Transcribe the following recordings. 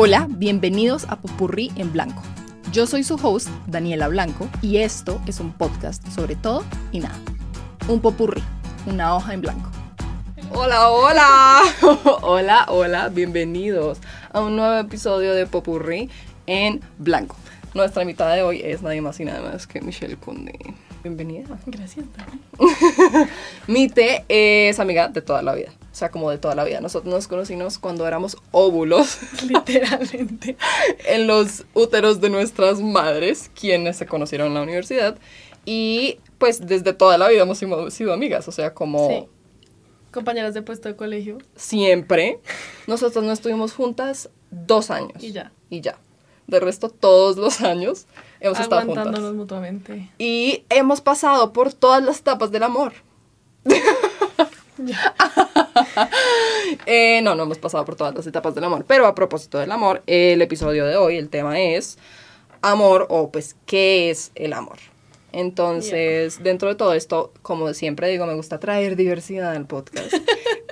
Hola, bienvenidos a Popurrí en Blanco. Yo soy su host, Daniela Blanco, y esto es un podcast sobre todo y nada. Un popurrí, una hoja en blanco. Hola, hola, hola, hola, bienvenidos a un nuevo episodio de Popurrí en Blanco. Nuestra invitada de hoy es nadie más y nada más que Michelle Conde. Bienvenida. Gracias, Dani. Mite es amiga de toda la vida. O sea, como de toda la vida. Nosotros nos conocimos cuando éramos óvulos Literalmente. en los úteros de nuestras madres, quienes se conocieron en la universidad. Y pues desde toda la vida hemos sido, sido amigas. O sea, como Sí. Compañeras de puesto de colegio siempre. Nosotros no estuvimos juntas dos años. y ya. Y ya. De resto, todos los años hemos estado juntas. Mutuamente. Y hemos pasado por todas las etapas del amor. Eh, no, no hemos pasado por todas las etapas del amor. Pero a propósito del amor, el episodio de hoy, el tema es amor o pues, ¿qué es el amor? Entonces, dentro de todo esto, como siempre digo, me gusta traer diversidad al podcast.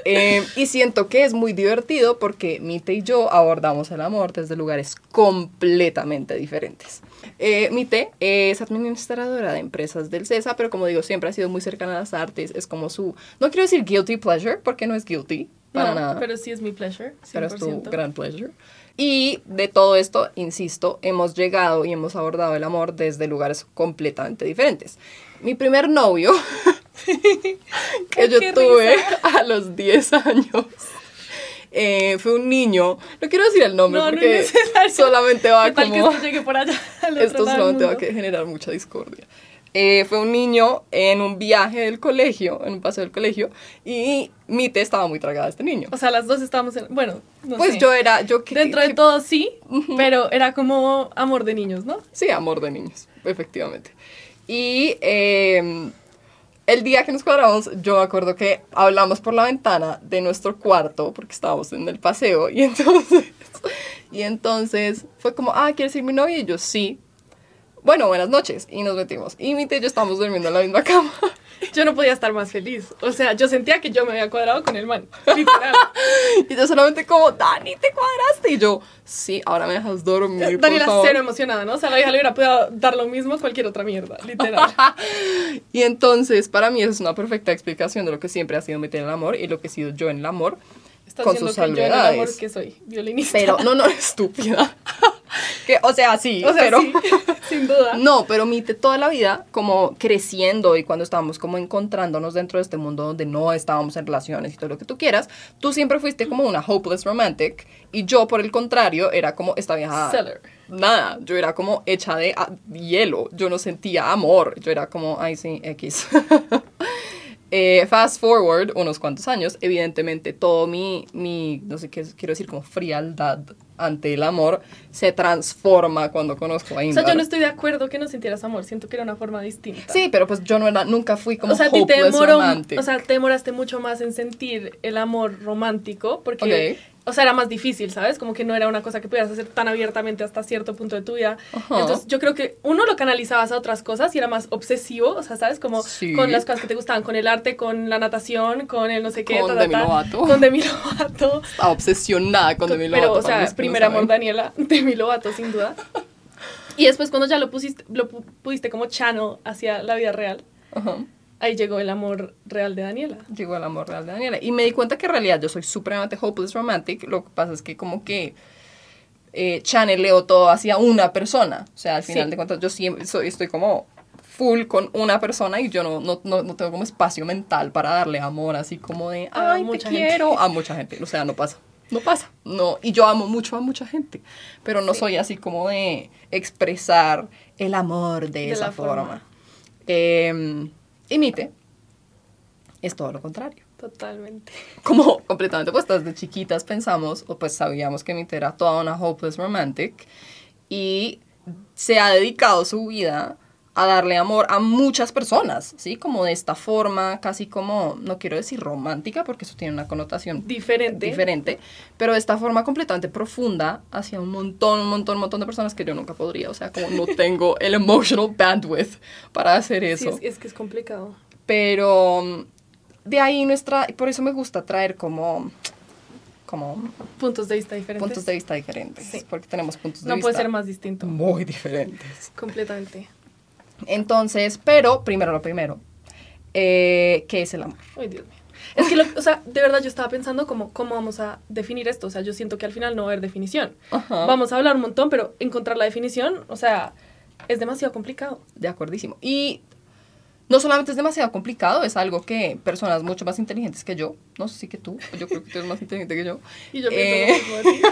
Eh, y siento que es muy divertido porque Mite y yo abordamos el amor desde lugares completamente diferentes. Eh, Mite es administradora de empresas del CESA, pero como digo, siempre ha sido muy cercana a las artes. Es como su, no quiero decir guilty pleasure, porque no es guilty, para No, nada Pero sí es mi pleasure. 100%. pero es tu gran pleasure. Y de todo esto, insisto, hemos llegado y hemos abordado el amor desde lugares completamente diferentes. Mi primer novio, que yo ¡Qué tuve risa! a los 10 años, eh, fue un niño, no quiero decir el nombre No, no porque solamente va ¿Qué tal que como... esto llegue por allá? al otro Esto lado del solamente va a generar mucha discordia. Eh, fue un niño en un viaje del colegio, en un paseo del colegio, y Mite estaba muy tragada de este niño. O sea, las dos estábamos en. Bueno, no Pues sé. yo era, yo que- Dentro de todo sí, pero era como amor de niños, ¿no? Sí, amor de niños, efectivamente. Y eh, el día que nos cuadramos, yo me acuerdo que hablamos por la ventana de nuestro cuarto, porque estábamos en el paseo, y entonces, y entonces fue como, ah, ¿quieres ser mi novia? Y yo, sí. Bueno, buenas noches. Y nos metimos. Y mi tía y yo estábamos durmiendo en la misma cama. Yo no podía estar más feliz. O sea, yo sentía que yo me había cuadrado con el man. Literal. Y yo solamente como, Dani, ¿te cuadraste? Y yo, sí, ahora me dejas dormir, Daniela favor". cero emocionada, ¿no? O sea, la hija le hubiera podido dar lo mismo a cualquier otra mierda, literal. Y entonces, para mí, esa es una perfecta explicación de lo que siempre ha sido meter el amor y lo que he sido yo en el amor. Estás Con sus que yo en el amor que soy violinista. Pero, no, no, estúpida. Que, o sea, sí, o sea, pero... sí, sin duda. No, pero Mite toda la vida, como creciendo y cuando estábamos como encontrándonos dentro de este mundo donde no estábamos en relaciones y todo lo que tú quieras, tú siempre fuiste como una hopeless romantic y yo, por el contrario, era como esta vieja... Seller. Nada, yo era como hecha de ah, hielo, yo no sentía amor, yo era como, ay sí, X. Eh, fast forward unos cuantos años, evidentemente todo mi, mi, no sé qué quiero decir, como frialdad ante el amor se transforma cuando conozco a O Indar. sea, yo no estoy de acuerdo que no sintieras amor. Siento que era una forma distinta. Sí, pero pues yo no era, nunca fui como o sea, te hopeless demoró, romantic. o sea, te demoraste mucho más en sentir el amor romántico porque. O sea, era más difícil, ¿sabes? Como que no era una cosa que pudieras hacer tan abiertamente hasta cierto punto de tu vida. Entonces, yo creo que uno lo canalizabas a otras cosas y era más obsesivo, o sea, ¿sabes? Como Sí. con las cosas que te gustaban, con el arte, con la natación, con el no sé qué, Con ta, ta, Demi Lovato. Con Demi Lovato. Estaba obsesionada con Demi Pero, Lovato. o para sea, que no primer amor. Daniela, Demi Lovato, sin duda. Y después cuando ya lo pusiste, lo pu- pudiste como channel hacia la vida real, Ajá. Ahí llegó el amor real de Daniela. Llegó el amor real de Daniela. Y me di cuenta que en realidad yo soy supremamente hopeless romantic. Lo que pasa es que como que eh, channeleo todo hacia una persona. O sea, al final Sí. de cuentas yo siempre soy, estoy como full con una persona y yo no, no, no, no tengo como espacio mental para darle amor así como de, ay, te mucha gente. quiero. A mucha gente. O sea, no pasa. No pasa. No. Y yo amo mucho a mucha gente. Pero no Sí. soy así como de expresar el amor de, De esa forma. forma. Eh, imite. Es todo lo contrario Totalmente. como completamente opuestas. De chiquitas pensamos, o pues sabíamos que Mite era toda una hopeless romantic y se ha dedicado su vida a darle amor a muchas personas, ¿sí? Como de esta forma, casi como, no quiero decir romántica, porque eso tiene una connotación Diferente. diferente, pero de esta forma completamente profunda hacia un montón, un montón, un montón de personas que yo nunca podría, o sea, como no tengo el emotional bandwidth para hacer Sí, eso. es, es que es complicado. Pero mm, de ahí nuestra, y por eso me gusta traer como como Puntos de vista diferentes. puntos de vista diferentes. Sí. Porque tenemos puntos de no vista puede ser más distinto. muy diferentes. Completamente. Entonces, pero primero lo primero. Eh, ¿Qué es el amor? Ay, Dios mío. Es que, lo- o sea, de verdad yo estaba pensando como, cómo vamos a definir esto. O sea, yo siento que al final no va a haber definición. Ajá. Vamos a hablar un montón, pero encontrar la definición, o sea, es demasiado complicado. De acordísimo. Y no solamente es demasiado complicado, es algo que personas mucho más inteligentes que yo, no sé si que tú, yo creo que tú eres más inteligente que yo, Y yo Eh. pienso lo mismo de ti.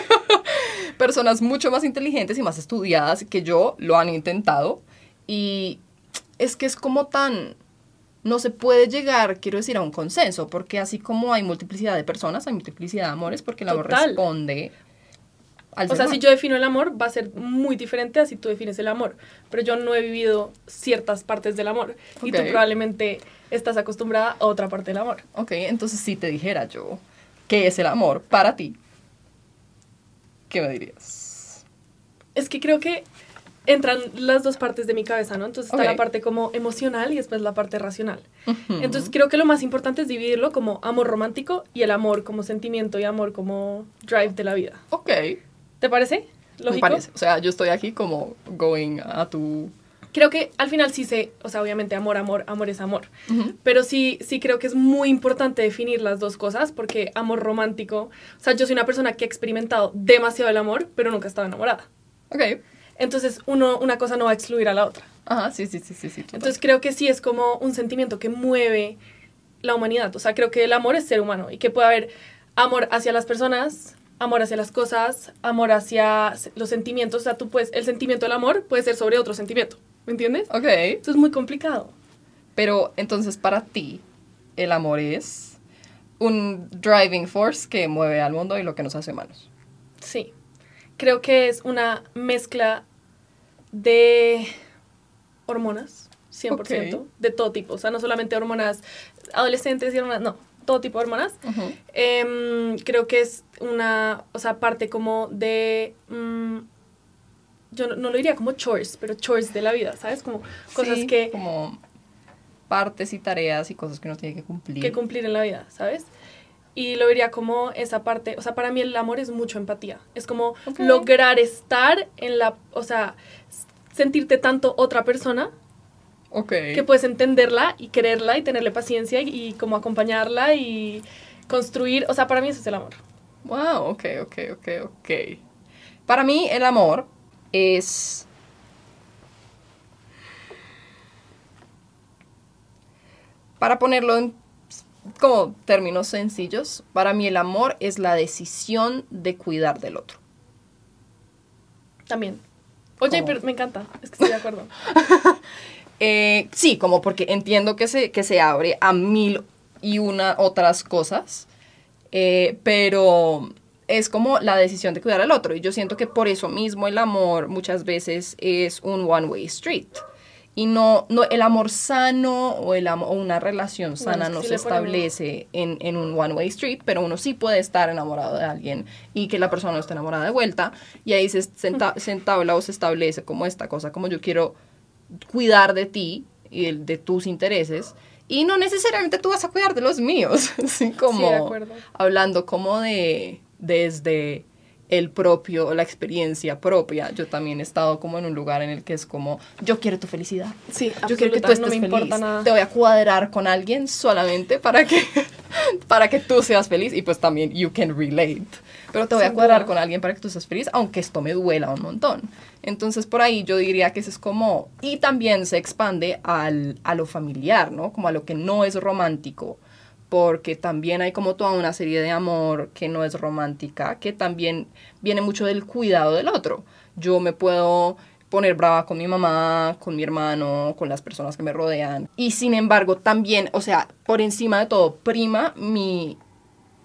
personas mucho más inteligentes y más estudiadas que yo lo han intentado. Y es que es como tan... No se puede llegar, quiero decir, a un consenso, porque así como hay multiplicidad de personas, hay multiplicidad de amores, porque el amor Total. responde al O sea, si yo defino el amor, va a ser muy diferente a si tú defines el amor. Pero yo no he vivido ciertas partes del amor. Y tú probablemente estás acostumbrada a otra parte del amor. Ok, entonces si te dijera yo qué es el amor para ti, ¿qué me dirías? Es que creo que entran las dos partes de mi cabeza, ¿no? Entonces está la parte como emocional y después la parte racional. Entonces creo que lo más importante es dividirlo como amor romántico y el amor como sentimiento y amor como drive de la vida. Ok, ¿Te parece? me ¿Lógico? parece. O sea, yo estoy aquí como going a tu... Creo que al final sí sé, o sea, obviamente amor, amor, amor es amor. Pero sí, sí creo que es muy importante definir las dos cosas porque amor romántico, o sea, yo soy una persona que ha experimentado demasiado el amor, pero nunca he estado enamorada. Ok, Entonces, uno, una cosa no va a excluir a la otra. ajá, sí, sí, sí, sí. sí total. Entonces, creo que sí es como un sentimiento que mueve la humanidad. O sea, creo que el amor es ser humano y que puede haber amor hacia las personas, amor hacia las cosas, amor hacia los sentimientos. O sea, tú puedes, el sentimiento del amor puede ser sobre otro sentimiento. ¿Me entiendes? Ok, Esto es muy complicado. pero entonces para ti el amor es un driving force que mueve al mundo y lo que nos hace humanos. Sí. Creo que es una mezcla de hormonas, 100%, Ok. de todo tipo. O sea, no solamente hormonas adolescentes y hormonas, no, todo tipo de hormonas. Em, creo que es una, o sea, parte como de, mm, yo no, no lo diría como chores, pero chores de la vida, ¿sabes? Como cosas Sí, que, Como partes y tareas y cosas que uno tiene que cumplir. que cumplir en la vida, ¿sabes? Y lo diría como esa parte, o sea, para mí el amor es mucho empatía. Es como lograr estar en la, o sea, sentirte tanto otra persona ok. que puedes entenderla y quererla y tenerle paciencia y, y como acompañarla y construir, o sea, para mí eso es el amor. Wow, ok, ok, ok, ok. Para mí el amor es... Para ponerlo en como términos sencillos, para mí el amor es la decisión de cuidar del otro. También. Oye, ¿Cómo? pero me encanta, es que estoy de acuerdo. Eh, sí, como porque entiendo que se, que se abre a mil y una otras cosas, eh, pero es como la decisión de cuidar al otro. Y yo siento que por eso mismo el amor muchas veces es un one-way street. Y no, no, el amor sano o, el o una relación sana no sí se establece en, en un one-way street, pero uno sí puede estar enamorado de alguien y que la persona no esté enamorada de vuelta. Y ahí se, senta- se entabla o se establece como esta cosa, como yo quiero cuidar de ti y el- de tus intereses y no necesariamente tú vas a cuidar de los míos, así como Sí, de hablando como de desde el propio, la experiencia propia. Yo también he estado como en un lugar en el que es como, yo quiero tu felicidad. Sí, Yo quiero que tú estés no me feliz. importa nada. Te voy a cuadrar con alguien solamente para que, para que tú seas feliz y pues también you can relate. Pero te voy a Sin cuadrar duda. con alguien para que tú seas feliz, aunque esto me duela un montón. Entonces por ahí yo diría que eso es como, y también se expande al, a lo familiar, ¿no? Como a lo que no es romántico porque también hay como toda una serie de amor que no es romántica, que también viene mucho del cuidado del otro. Yo me puedo poner brava con mi mamá, con mi hermano, con las personas que me rodean. Y sin embargo, también, o sea, por encima de todo, prima mi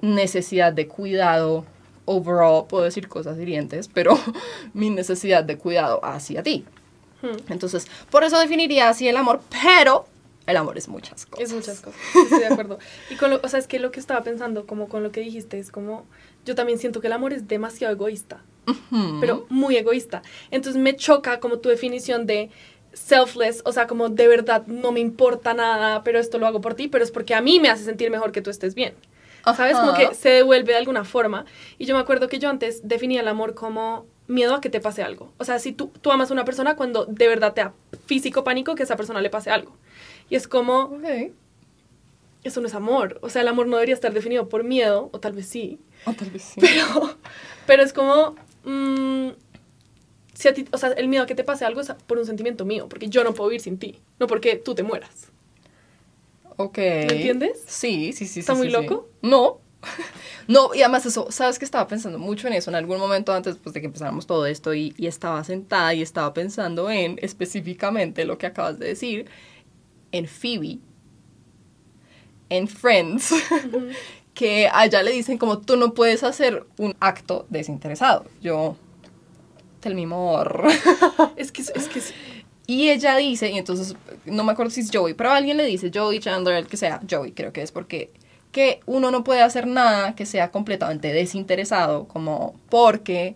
necesidad de cuidado overall, puedo decir cosas hirientes, pero mi necesidad de cuidado hacia ti. Hmm, Entonces, por eso definiría así el amor, pero el amor es muchas cosas. Es muchas cosas, estoy de acuerdo. Y con lo, o sea, es que lo que estaba pensando, como con lo que dijiste, es como, yo también siento que el amor es demasiado egoísta, pero muy egoísta. Entonces me choca como tu definición de selfless, o sea, como de verdad no me importa nada, pero esto lo hago por ti, pero es porque a mí me hace sentir mejor que tú estés bien. ¿sabes? Como que se devuelve de alguna forma. Y yo me acuerdo que yo antes definía el amor como miedo a que te pase algo. O sea, si tú, tú amas a una persona cuando de verdad te da físico pánico que a esa persona le pase algo. Y es como, eso no es amor. O sea, el amor no debería estar definido por miedo, o tal vez sí. O tal vez sí. Pero, pero es como, mm, si a ti, o sea, el miedo a que te pase algo es por un sentimiento mío, porque yo no puedo vivir sin ti, no porque tú te mueras. Ok. ¿Me entiendes? Sí, sí, sí. ¿Está sí, muy sí, loco? sí. No. No, y además eso, sabes que estaba pensando mucho en eso en algún momento antes pues, de que empezáramos todo esto y, y estaba sentada y estaba pensando en específicamente lo que acabas de decir, en Phoebe, en Friends, que a ella le dicen como tú no puedes hacer un acto desinteresado. Yo, me more. Es que, es que, es- Y ella dice, y entonces no me acuerdo si es Joey, pero alguien le dice, Joey, Chandler, el que sea, Joey creo que es porque que uno no puede hacer nada que sea completamente desinteresado, como porque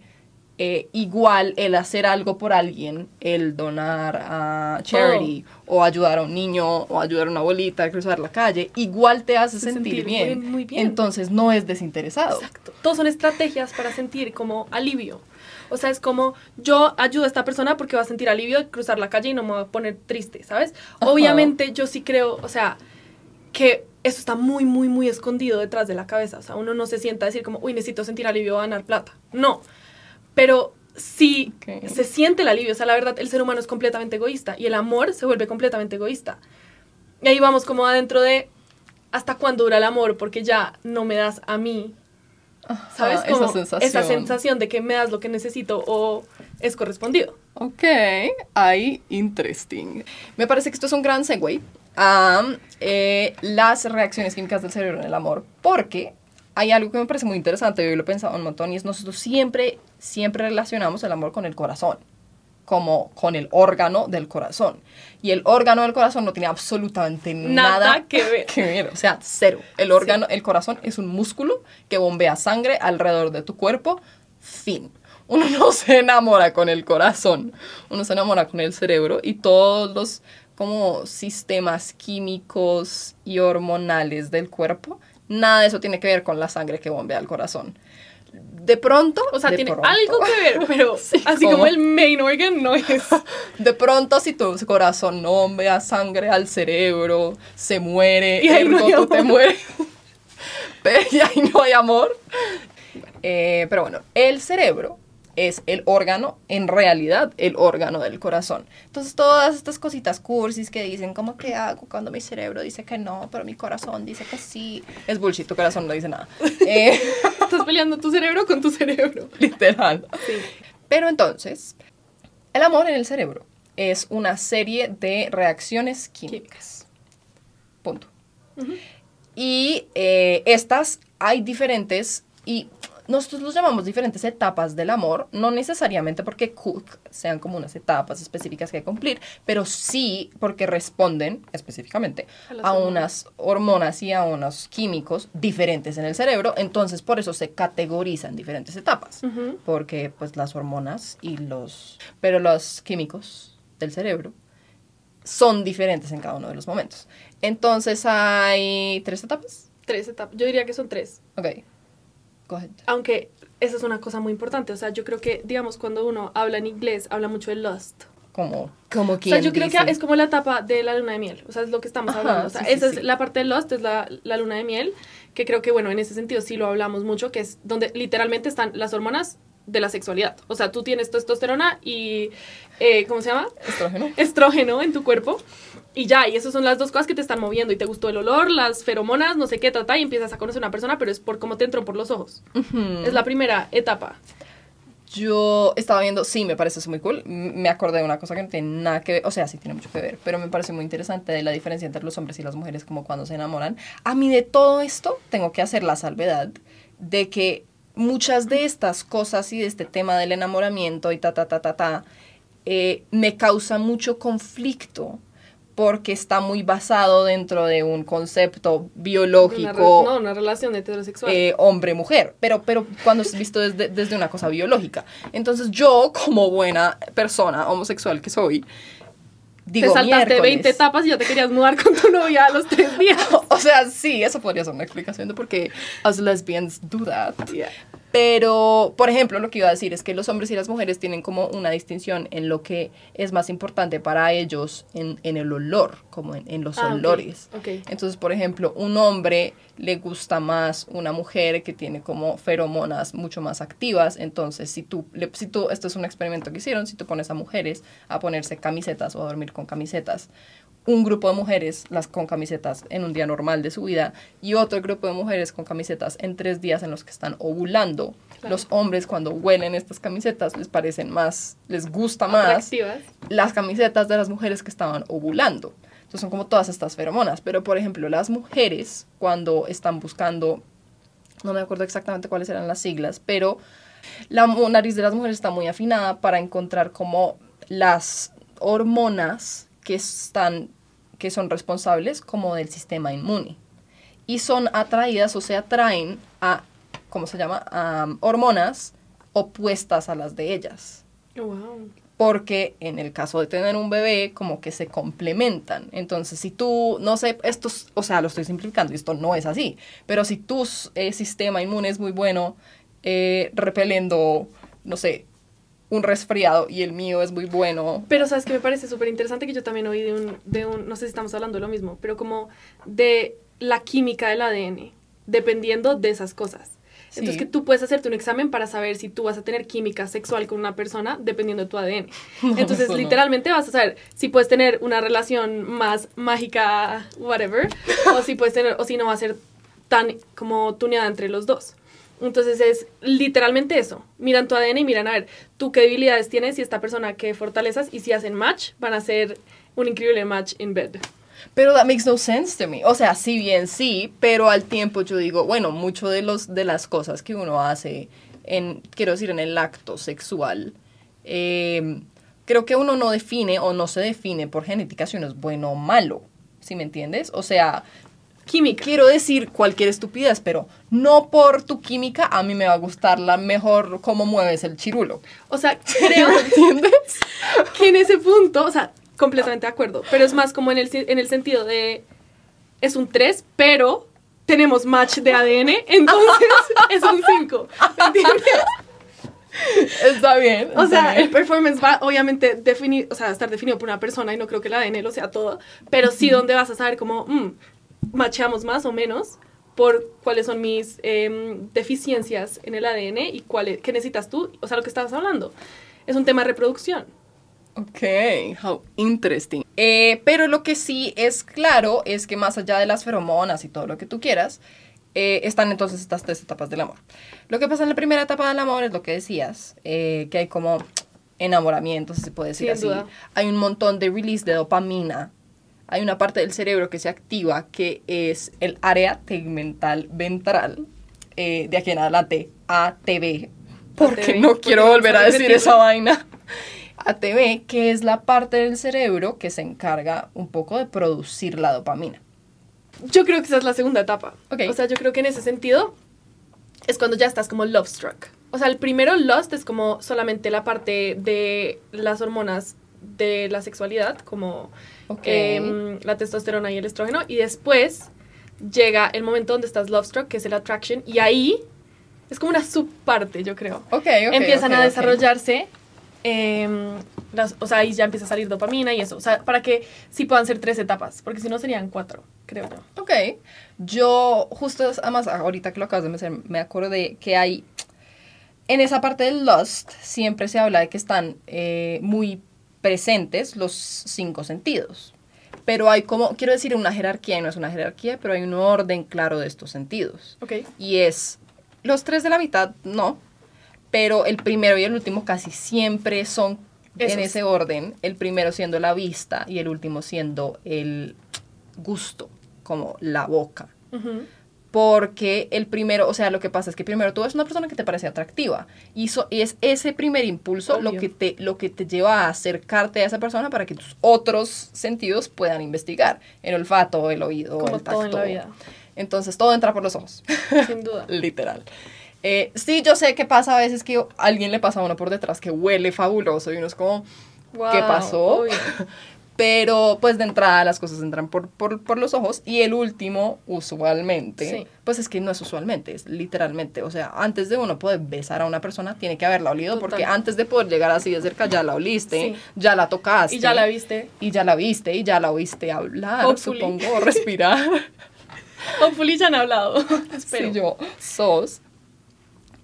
eh, igual el hacer algo por alguien, el donar a charity o ayudar a un niño o ayudar a una abuelita a cruzar la calle, igual te hace sentir, sentir bien. muy- muy bien. Entonces no es desinteresado. exacto. Todos son estrategias para sentir como alivio. O sea, es como yo ayudo a esta persona porque va a sentir alivio de cruzar la calle y no me va a poner triste, ¿sabes? Obviamente yo sí creo, o sea, que eso está muy, muy, muy escondido detrás de la cabeza. O sea, uno no se sienta a decir como, uy, necesito sentir alivio, a ganar plata. No. Pero sí se siente el alivio. O sea, la verdad, el ser humano es completamente egoísta y el amor se vuelve completamente egoísta. Y ahí vamos como adentro de hasta cuándo dura el amor porque ya no me das a mí. ¿Sabes? Como esa sensación. esa sensación de que me das lo que necesito o es correspondido. Ok, ahí, interesting. Me parece que esto es un gran segue a eh, las reacciones químicas del cerebro en el amor, porque hay algo que me parece muy interesante, yo lo he pensado un montón, y es nosotros siempre, siempre relacionamos el amor con el corazón, como con el órgano del corazón. Y el órgano del corazón no tiene absolutamente nada, Nada que ver. que ver, o sea, cero. El órgano, el corazón es un músculo que bombea sangre alrededor de tu cuerpo, fin. Uno no se enamora con el corazón, uno se enamora con el cerebro y todos los como sistemas químicos y hormonales del cuerpo, nada de eso tiene que ver con la sangre que bombea al corazón. De pronto, O sea, tiene pronto, algo que ver, pero Sí, así ¿cómo? como el main organ no es. De pronto, si tu corazón no bombea sangre al cerebro, se muere, Y ahí no tú te mueres. Pero y ahí no hay amor. Eh, pero bueno, el cerebro es el órgano, en realidad, el órgano del corazón. Entonces, todas estas cositas cursis que dicen, ¿cómo que hago cuando mi cerebro dice que no, pero mi corazón dice que sí? Es bullshit, tu corazón no dice nada. Eh, Estás peleando tu cerebro con tu cerebro. literal. Sí. Pero entonces, el amor en el cerebro es una serie de reacciones químicas. Punto. Ujú. Y eh, estas hay diferentes, y nosotros los llamamos diferentes etapas del amor, no necesariamente porque sean como unas etapas específicas que hay que cumplir, pero sí porque responden específicamente A unas hormonas y a unos químicos diferentes en el cerebro, entonces por eso se categorizan diferentes etapas porque pues las hormonas y los pero los químicos del cerebro son diferentes en cada uno de los momentos. Entonces hay tres etapas. Tres etapas. Yo diría que son tres. Ok. Aunque esa es una cosa muy importante. O sea, yo creo que, digamos, cuando uno habla en inglés, habla mucho de lust. Como como O quien sea, yo creo dice. que es como la etapa de la luna de miel. O sea, es lo que estamos Ajá, hablando. O sea, sí, sí, esa sí. es la parte de Lost, es la, la luna de miel, que creo que, bueno, en ese sentido sí lo hablamos mucho, que es donde literalmente están las hormonas de la sexualidad. O sea, tú tienes testosterona y, eh, ¿cómo se llama? estrógeno. Estrógeno en tu cuerpo. Y ya, y esas son las dos cosas que te están moviendo. Y te gustó el olor, las feromonas, no sé qué, trata, y empiezas a conocer a una persona, pero es por cómo te entró por los ojos. Es la primera etapa. Yo estaba viendo, sí, me parece eso muy cool. Me acordé de una cosa que no tiene nada que ver, o sea, sí tiene mucho que ver, pero me parece muy interesante de la diferencia entre los hombres y las mujeres, como cuando se enamoran. A mí de todo esto tengo que hacer la salvedad de que muchas de estas cosas y de este tema del enamoramiento y ta, ta, ta, ta, ta, eh, me causa mucho conflicto porque está muy basado dentro de un concepto Una, biológico no, una relación heterosexual. eh, hombre-mujer, pero, pero cuando es visto desde, desde una cosa biológica. Entonces yo, como buena persona homosexual que soy, digo Te saltaste miércoles. 20 etapas y ya te querías mudar con tu novia a los tres días. O sea, sí, eso podría ser una explicación de por qué us lesbians do that. Yeah. Pero, por ejemplo, lo que iba a decir es que los hombres y las mujeres tienen como una distinción en lo que es más importante para ellos en, en el olor, como en, en los Ah, olores. Entonces, por ejemplo, un hombre le gusta más una mujer que tiene como feromonas mucho más activas. Entonces, si tú, le- si tú, esto es un experimento que hicieron, si tú pones a mujeres a ponerse camisetas o a dormir con camisetas, un grupo de mujeres las con camisetas en un día normal de su vida y otro grupo de mujeres con camisetas en tres días en los que están ovulando. Claro. Los hombres cuando huelen estas camisetas les parecen más, les gusta más Atractivas. las camisetas de las mujeres que estaban ovulando. Entonces son como todas estas feromonas. Pero por ejemplo, las mujeres cuando están buscando, no me acuerdo exactamente cuáles eran las siglas, pero la nariz de las mujeres está muy afinada para encontrar como las hormonas que están que son responsables como del sistema inmune y son atraídas o se atraen a ¿cómo se llama? a hormonas opuestas a las de ellas Oh, wow. porque en el caso de tener un bebé como que se complementan. Entonces, si tú, no sé, esto, es- o sea, lo estoy simplificando esto no es así, pero si tu eh, sistema inmune es muy bueno eh, repeliendo, no sé, un resfriado y el mío es muy bueno. Pero sabes que me parece súper interesante que yo también oí de un, de un, no sé si estamos hablando de lo mismo, pero como de la química del ADN, dependiendo de esas cosas. Entonces Sí. que tú puedes hacerte un examen para saber si tú vas a tener química sexual con una persona dependiendo de tu ADN. Entonces no. literalmente vas a saber si puedes tener una relación más mágica, whatever, o si puedes tener, o si no va a ser tan como tuneada entre los dos. Entonces es literalmente eso. Miran tu ADN y miran a ver tú qué debilidades tienes y esta persona qué fortalezas y si hacen match van a ser un increíble match in bed. Pero that makes no sense to me. O sea, sí bien sí, pero al tiempo yo digo, bueno, mucho de los de las cosas que uno hace en, quiero decir, en el acto sexual, eh, creo que uno no define o no se define por genética si uno es bueno o malo. ¿Sí me entiendes? O sea, Química. quiero decir cualquier estupidez, pero no por tu química a mí me va a gustar la mejor cómo mueves el chirulo. O sea, creo ¿Entiendes? que en ese punto, o sea, completamente de acuerdo, pero es más como en el, en el sentido de es un 3, pero tenemos match de ADN, entonces es un 5. ¿Me entiendes? Está bien. O sea, bien. el performance va obviamente defini o sea, estar definido por una persona y no creo que el ADN lo sea todo, pero sí donde vas a saber cómo mm, macheamos más o menos por cuáles son mis em, deficiencias en el ADN y cuáles, qué necesitas tú, o sea, lo que estabas hablando. Es un tema de reproducción. Ok, how interesting. Eh, pero lo que sí es claro es que más allá de las feromonas y todo lo que tú quieras, eh, están entonces estas tres etapas del amor. Lo que pasa en la primera etapa del amor es lo que decías, eh, que hay como enamoramiento, si se puede decir Sin así. duda. Hay un montón de release de dopamina. Hay una parte del cerebro que se activa que es el área tegmental ventral. eh, de aquí en adelante, ATV. Porque ATV, no porque quiero volver a decir repetirlo. esa vaina. ATV, que es la parte del cerebro que se encarga un poco de producir la dopamina. Yo creo que esa es la segunda etapa. Ok. O sea, yo creo que en ese sentido es cuando ya estás como love struck. O sea, el primero lust es como solamente la parte de las hormonas de la sexualidad, como em, la testosterona y el estrógeno, y después llega el momento donde estás love struck, que es el attraction, y ahí es como una subparte, yo creo. Ok, ok, Empiezan a desarrollarse, em, las, o sea, ahí ya empieza a salir dopamina y eso. O sea, para que sí puedan ser tres etapas, porque si no serían cuatro, creo yo. Ok. Yo, justo, además, ahorita que lo acabas de mencionar, me acordé que hay. En esa parte del Lust, siempre se habla de que están eh, muy presentes los cinco sentidos. Pero hay como, quiero decir, una jerarquía, y no es una jerarquía, pero hay un orden claro de estos sentidos. Y es, los tres de la mitad, no, pero el primero y el último casi siempre son en ese orden. El primero siendo la vista y el último siendo el gusto, como la boca. Ujú. Porque el primero, o sea, lo que pasa es que primero tú ves una persona que te parece atractiva y, so- y es ese primer impulso lo que, te, lo que te lleva a acercarte a esa persona para que tus otros sentidos puedan investigar. El olfato, el oído, Como el tacto. todo en la vida. Entonces todo entra por los ojos. Sin duda. Literal. Eh, sí, yo sé que pasa a veces que a alguien le pasa a uno por detrás que huele fabuloso y uno es como, ¿Qué pasó? Pero pues de entrada las cosas entran por, por, por los ojos y el último usualmente, Sí. pues es que no es usualmente, es literalmente, o sea, antes de uno poder besar a una persona tiene que haberla olido porque antes de poder llegar así de cerca ya la oliste, Sí. ya la tocaste. Y ya la viste. Y ya la viste y ya la oíste hablar, Hopefully. supongo, o respirar. Hopefully ya han hablado. Espero. Sí, yo, sos.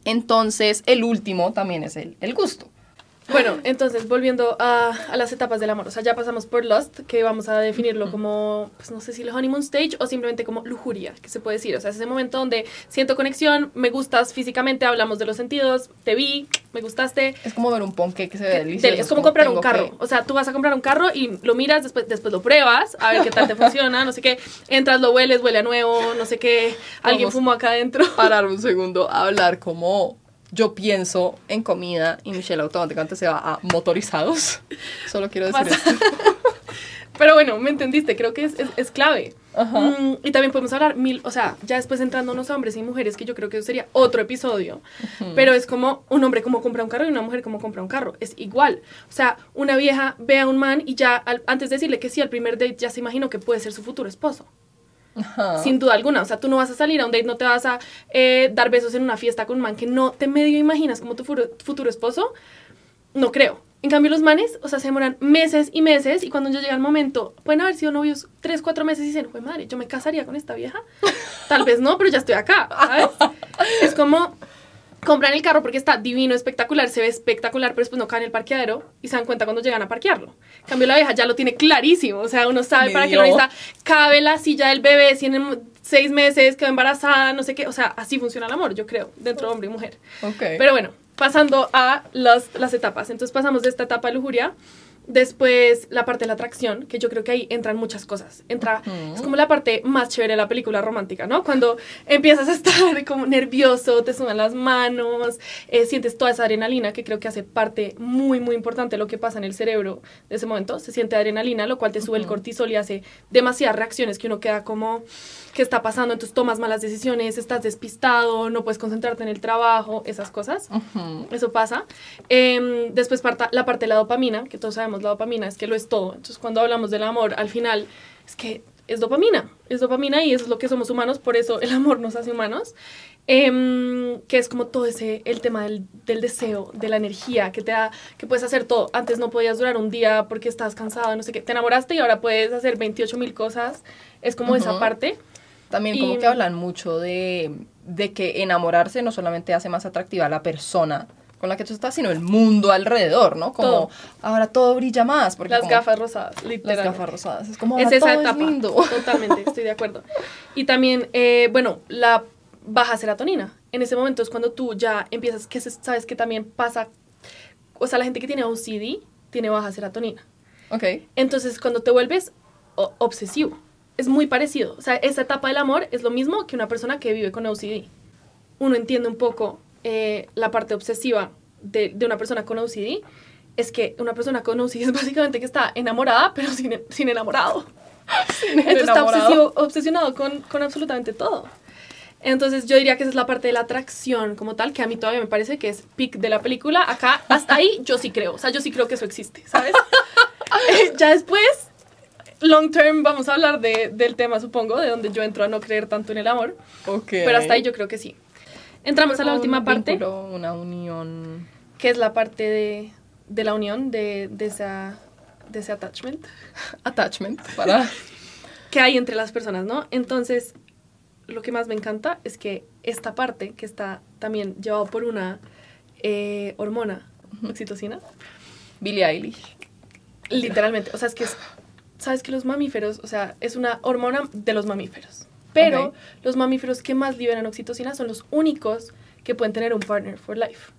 Entonces, el último también es el, el gusto. Bueno, entonces volviendo a, a las etapas del amor, o sea, ya pasamos por Lust, que vamos a definirlo como, pues no sé si el honeymoon stage o simplemente como lujuria, que se puede decir, o sea, es ese momento donde siento conexión, me gustas físicamente, hablamos de los sentidos, te vi, me gustaste. Es como ver un ponque que se ve delicioso. Es como comprar un carro. que- O sea, tú vas a comprar un carro y lo miras, después, después lo pruebas, a ver qué tal te funciona, no sé qué. Entras, lo hueles, huele a nuevo, no sé qué. Alguien Vamos. fumó acá adentro. parar un segundo a hablar como yo pienso en comida y Michelle automáticamente se va a motorizados. Solo quiero decir Pasa. esto. Pero bueno, me entendiste, creo que es, es, es clave. Ajá. Mm, y también podemos hablar mil, o sea, ya después entrando unos hombres y mujeres, que yo creo que eso sería otro episodio. Pero es como un hombre como compra un carro y una mujer como compra un carro. Es igual. O sea, una vieja ve a un man y ya al- antes de decirle que sí al primer date ya se imaginó que puede ser su futuro esposo. Sin duda alguna. O sea, tú no vas a salir a un date, no te vas a eh, dar besos en una fiesta con un man que no te medio imaginas como tu futuro esposo. No creo. En cambio, los manes, o sea, se demoran meses y meses y cuando ya llega el momento, pueden haber sido novios tres, cuatro meses y dicen, pues madre, yo me casaría con esta vieja. Tal vez no, pero ya estoy acá, ¿sabes? es como compran el carro porque está divino, espectacular, se ve espectacular, pero después no cae en el parqueadero y se dan cuenta cuando llegan a parquearlo. En cambio, la vieja ya lo tiene clarísimo, o sea, uno sabe para qué lo necesita, cabe la silla del bebé, tiene seis meses, quedó embarazada, no sé qué, o sea, así funciona el amor, yo creo, dentro de hombre y mujer. Ok. Pero bueno, pasando a las, las etapas. Entonces pasamos de esta etapa de lujuria. Después la parte de la atracción, que yo creo que ahí entran muchas cosas. Entra, Ujú. es como la parte más chévere de la película romántica, ¿no? Cuando empiezas a estar como nervioso, te sudan las manos, eh, sientes toda esa adrenalina que creo que hace parte muy, muy importante de lo que pasa en el cerebro de ese momento. Se siente adrenalina, lo cual te sube el Ujú. cortisol y hace demasiadas reacciones que uno queda como, ¿qué está pasando? Entonces tomas malas decisiones, estás despistado, no puedes concentrarte en el trabajo, esas cosas. Ujú. Eso pasa. Em, después parta la parte de la dopamina, que todos sabemos, la dopamina es que lo es todo. Entonces, cuando hablamos del amor, al final es que es dopamina. Es dopamina y eso es lo que somos humanos, por eso el amor nos hace humanos. Em, que es como todo ese, el tema del, del deseo, de la energía, que te da, que puedes hacer todo. Antes no podías durar un día porque estás cansado, no sé qué. Te enamoraste y ahora puedes hacer 28 mil cosas. Es como esa parte. También como que hablan mucho de, de que enamorarse no solamente hace más atractiva a la persona con la que tú estás, sino el mundo alrededor, ¿no? Como Todo. ahora todo brilla más. Porque Las como gafas rosadas, Las literalmente. gafas rosadas. Es como es ahora esa todo etapa. es lindo. Totalmente, estoy de acuerdo. Y también, eh, bueno, la baja serotonina. En ese momento es cuando tú ya empiezas, que sabes que también pasa, o sea, la gente que tiene OCD tiene baja serotonina. Ok. Entonces, cuando te vuelves obsesivo, es muy parecido. O sea, esa etapa del amor es lo mismo que una persona que vive con OCD. Uno entiende un poco eh, la parte obsesiva de, de una persona con OCD. Es que una persona con OCD es básicamente que está enamorada, pero sin, sin enamorado. Entonces está enamorado. obsesivo- obsesionado con, con absolutamente todo. Entonces yo diría que esa es la parte de la atracción como tal, que a mí todavía me parece que es pic de la película. Acá, hasta ahí, yo sí creo. O sea, yo sí creo que eso existe, ¿sabes? Eh, ya después, long term, vamos a hablar de, del tema, supongo, de donde yo entro a no creer tanto en el amor. Ok. Pero hasta ahí yo creo que sí. Entramos a la Un última parte, vínculo, una unión. que es la parte de, de la unión, de, de, esa, de ese attachment Attachment. Para. que hay entre las personas, ¿no? Entonces, lo que más me encanta es que esta parte, que está también llevado por una eh, hormona, oxitocina, Billie Eilish. literalmente, o sea, es que es, sabes que los mamíferos, o sea, es una hormona de los mamíferos, pero los mamíferos que más liberan oxitocina son los únicos que pueden tener un partner for life.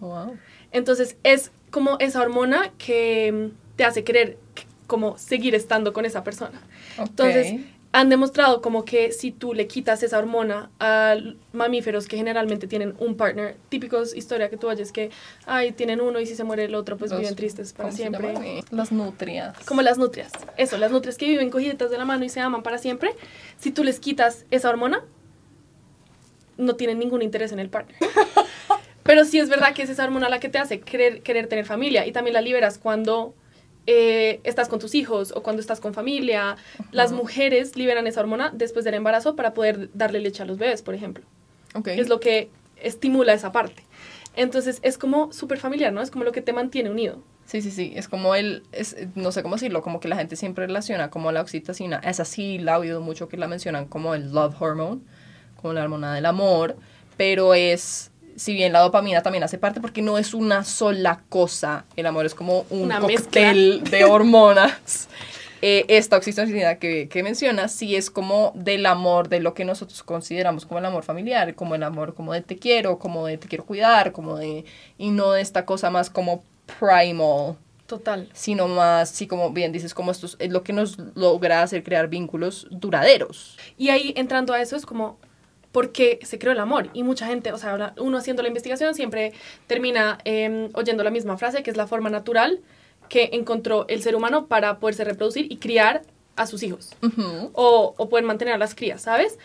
Wow. Entonces, es como esa hormona que te hace querer como seguir estando con esa persona. Entonces. Han demostrado como que si tú le quitas esa hormona a mamíferos que generalmente tienen un partner, típicos historia que tú oyes que, ay, tienen uno y si se muere el otro, pues Los- viven tristes para ¿cómo se siempre. llaman? Las nutrias. Como las nutrias. Eso, las nutrias que viven cogiditas de la mano y se aman para siempre. Si tú les quitas esa hormona, no tienen ningún interés en el partner. Pero sí es verdad que es esa hormona la que te hace querer, querer tener familia y también la liberas cuando eh, estás con tus hijos o cuando estás con familia. Las mujeres liberan esa hormona después del embarazo para poder darle leche a los bebés, por ejemplo. Ok. Es lo que estimula esa parte. Entonces es como súper familiar, ¿no? Es como lo que te mantiene unido. Sí, sí, sí, es como el, es, no sé cómo decirlo, como que la gente siempre relaciona como la oxitocina, es así, la he oído mucho que la mencionan como el love hormone, como la hormona del amor, pero es, si bien la dopamina también hace parte, porque no es una sola cosa, el amor es como un Una cóctel de hormonas. Eh, esta oxitocina que, que mencionas sí es como del amor, de lo que nosotros consideramos como el amor familiar, como el amor como de te quiero, como de te quiero cuidar, como de, y no de esta cosa más como primal, Total. sino más, sí, como bien dices, como esto es- es lo que nos logra hacer crear vínculos duraderos. Y ahí entrando a eso es como, ¿por qué se creó el amor? Y mucha gente, o sea, uno haciendo la investigación siempre termina eh, oyendo la misma frase, que es la forma natural que encontró el ser humano para poderse reproducir y criar a sus hijos. Ujú. O, o poder mantener a las crías, ¿sabes?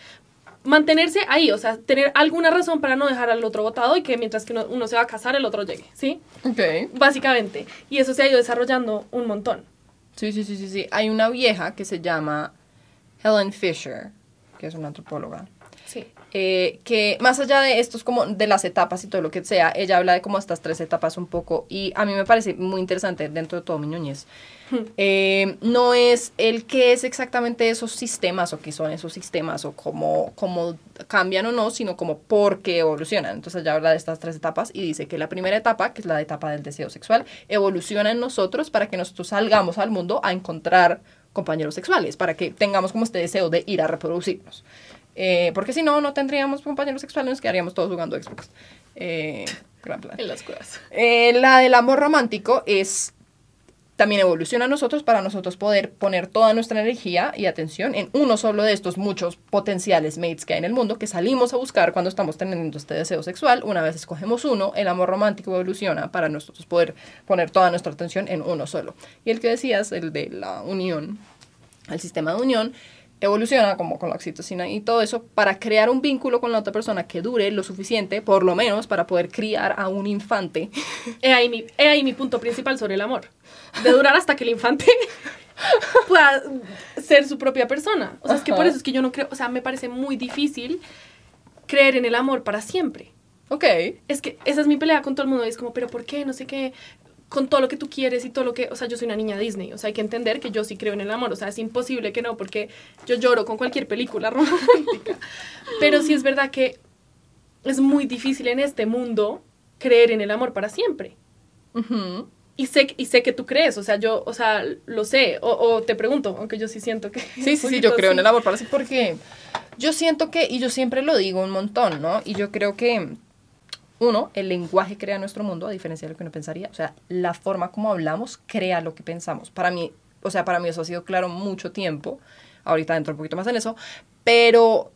Mantenerse ahí, o sea, tener alguna razón para no dejar al otro botado y que mientras que uno, uno se va a casar, el otro llegue, ¿sí? Ok. Básicamente. Y eso se ha ido desarrollando un montón. Sí, sí, sí, sí, sí. Hay una vieja que se llama Helen Fisher, que es una antropóloga. Eh, que más allá de estos como de las etapas y todo lo que sea, ella habla de como estas tres etapas un poco y a mí me parece muy interesante dentro de todo mi ñoñez. Eh, no es el qué es exactamente esos sistemas o qué son esos sistemas o cómo, cómo cambian o no, sino como por qué evolucionan. Entonces ella habla de estas tres etapas y dice que la primera etapa, que es la etapa del deseo sexual, evoluciona en nosotros para que nosotros salgamos al mundo a encontrar compañeros sexuales, para que tengamos como este deseo de ir a reproducirnos. Eh, porque si no, no tendríamos compañeros sexuales, nos quedaríamos todos jugando Xbox. Eh, gran plan. En las cuevas. Eh, la del amor romántico es también evoluciona a nosotros para nosotros poder poner toda nuestra energía y atención en uno solo de estos muchos potenciales mates que hay en el mundo que salimos a buscar cuando estamos teniendo este deseo sexual. Una vez escogemos uno, el amor romántico evoluciona para nosotros poder poner toda nuestra atención en uno solo. Y el que decías, el de la unión, el sistema de unión, evoluciona como con la oxitocina y todo eso para crear un vínculo con la otra persona que dure lo suficiente, por lo menos, para poder criar a un infante He ahí, mi, he ahí mi punto principal sobre el amor. De durar hasta que el infante pueda ser su propia persona. O sea, es que por eso es que yo no creo, o sea, me parece muy difícil creer en el amor para siempre. Ok. Es que esa es mi pelea con todo el mundo. Y es como, pero ¿por qué? No sé qué. Con todo lo que tú quieres y todo lo que. O sea, yo soy una niña Disney. O sea, hay que entender que yo sí creo en el amor. O sea, es imposible que no, porque yo lloro con cualquier película romántica. Pero sí es verdad que es muy difícil en este mundo creer en el amor para siempre. Y sé, y sé que tú crees, o sea, yo, o sea, lo sé, o, o te pregunto, aunque yo sí siento que... Sí, sí, sí, yo creo en el amor para sí, porque yo siento que, y yo siempre lo digo un montón, ¿no? Y yo creo que, uno, el lenguaje crea nuestro mundo, a diferencia de lo que uno pensaría. O sea, la forma como hablamos crea lo que pensamos. Para mí, o sea, para mí eso ha sido claro mucho tiempo. Ahorita entro un poquito más en eso. Pero,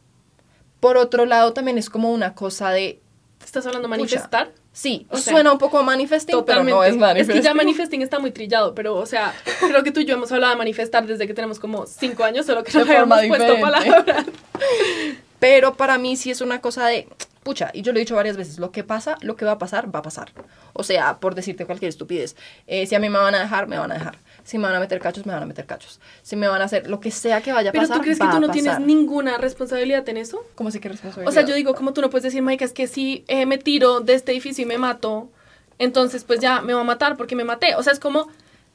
por otro lado, también es como una cosa de, ¿Estás hablando Pucha. manifestar? sí, O sea, suena un poco a manifesting, pero Totalmente. no es manifesting. que ya manifesting está muy trillado, pero, o sea, creo que tú y yo hemos hablado de manifestar desde que tenemos como cinco años, solo que no habíamos puesto palabras. Pero para mí sí es una cosa de, pucha, y yo lo he dicho varias veces, lo que pasa, lo que va a pasar, va a pasar. O sea, por decirte cualquier estupidez, eh, si a mí me van a dejar, me van a dejar. Si me van a meter cachos, me van a meter cachos. Si me van a hacer lo que sea que vaya a Pero pasar, tú crees que tú no tienes ninguna responsabilidad en eso? ¿Cómo así que responsabilidad? O sea, yo digo, como tú no puedes decir, Maika, es que si eh, me tiro de este edificio y me mato, entonces pues ya me va a matar porque me maté. O sea, es como